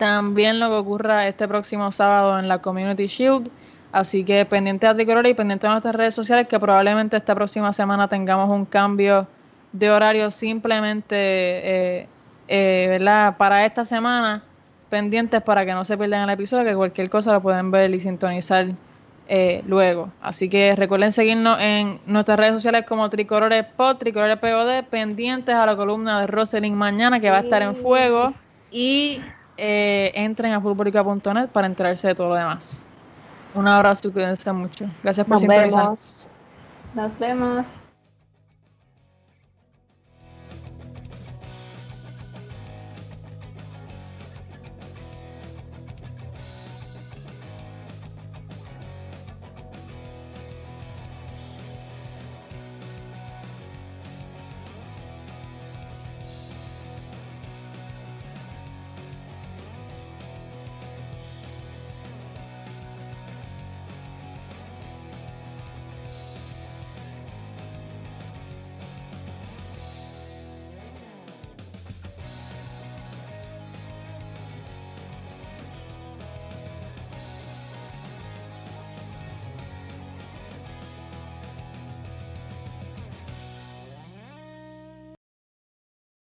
Speaker 2: También lo que ocurra este próximo sábado en la Community Shield. Así que pendiente a Tricolor y pendiente de nuestras redes sociales que probablemente esta próxima semana tengamos un cambio de horario simplemente eh, eh, ¿verdad? para esta semana. Pendientes para que no se pierdan el episodio, que cualquier cosa lo pueden ver y sintonizar eh, luego. Así que recuerden seguirnos en nuestras redes sociales como Tricolores Pod, Tricolores POD, pendientes a la columna de Roselyn mañana que va a estar en fuego y eh, entren a futbolica.net para enterarse de todo lo demás. Un abrazo y cuídense mucho. Gracias por
Speaker 3: Nos
Speaker 2: sintonizar.
Speaker 3: Vemos.
Speaker 1: Nos vemos.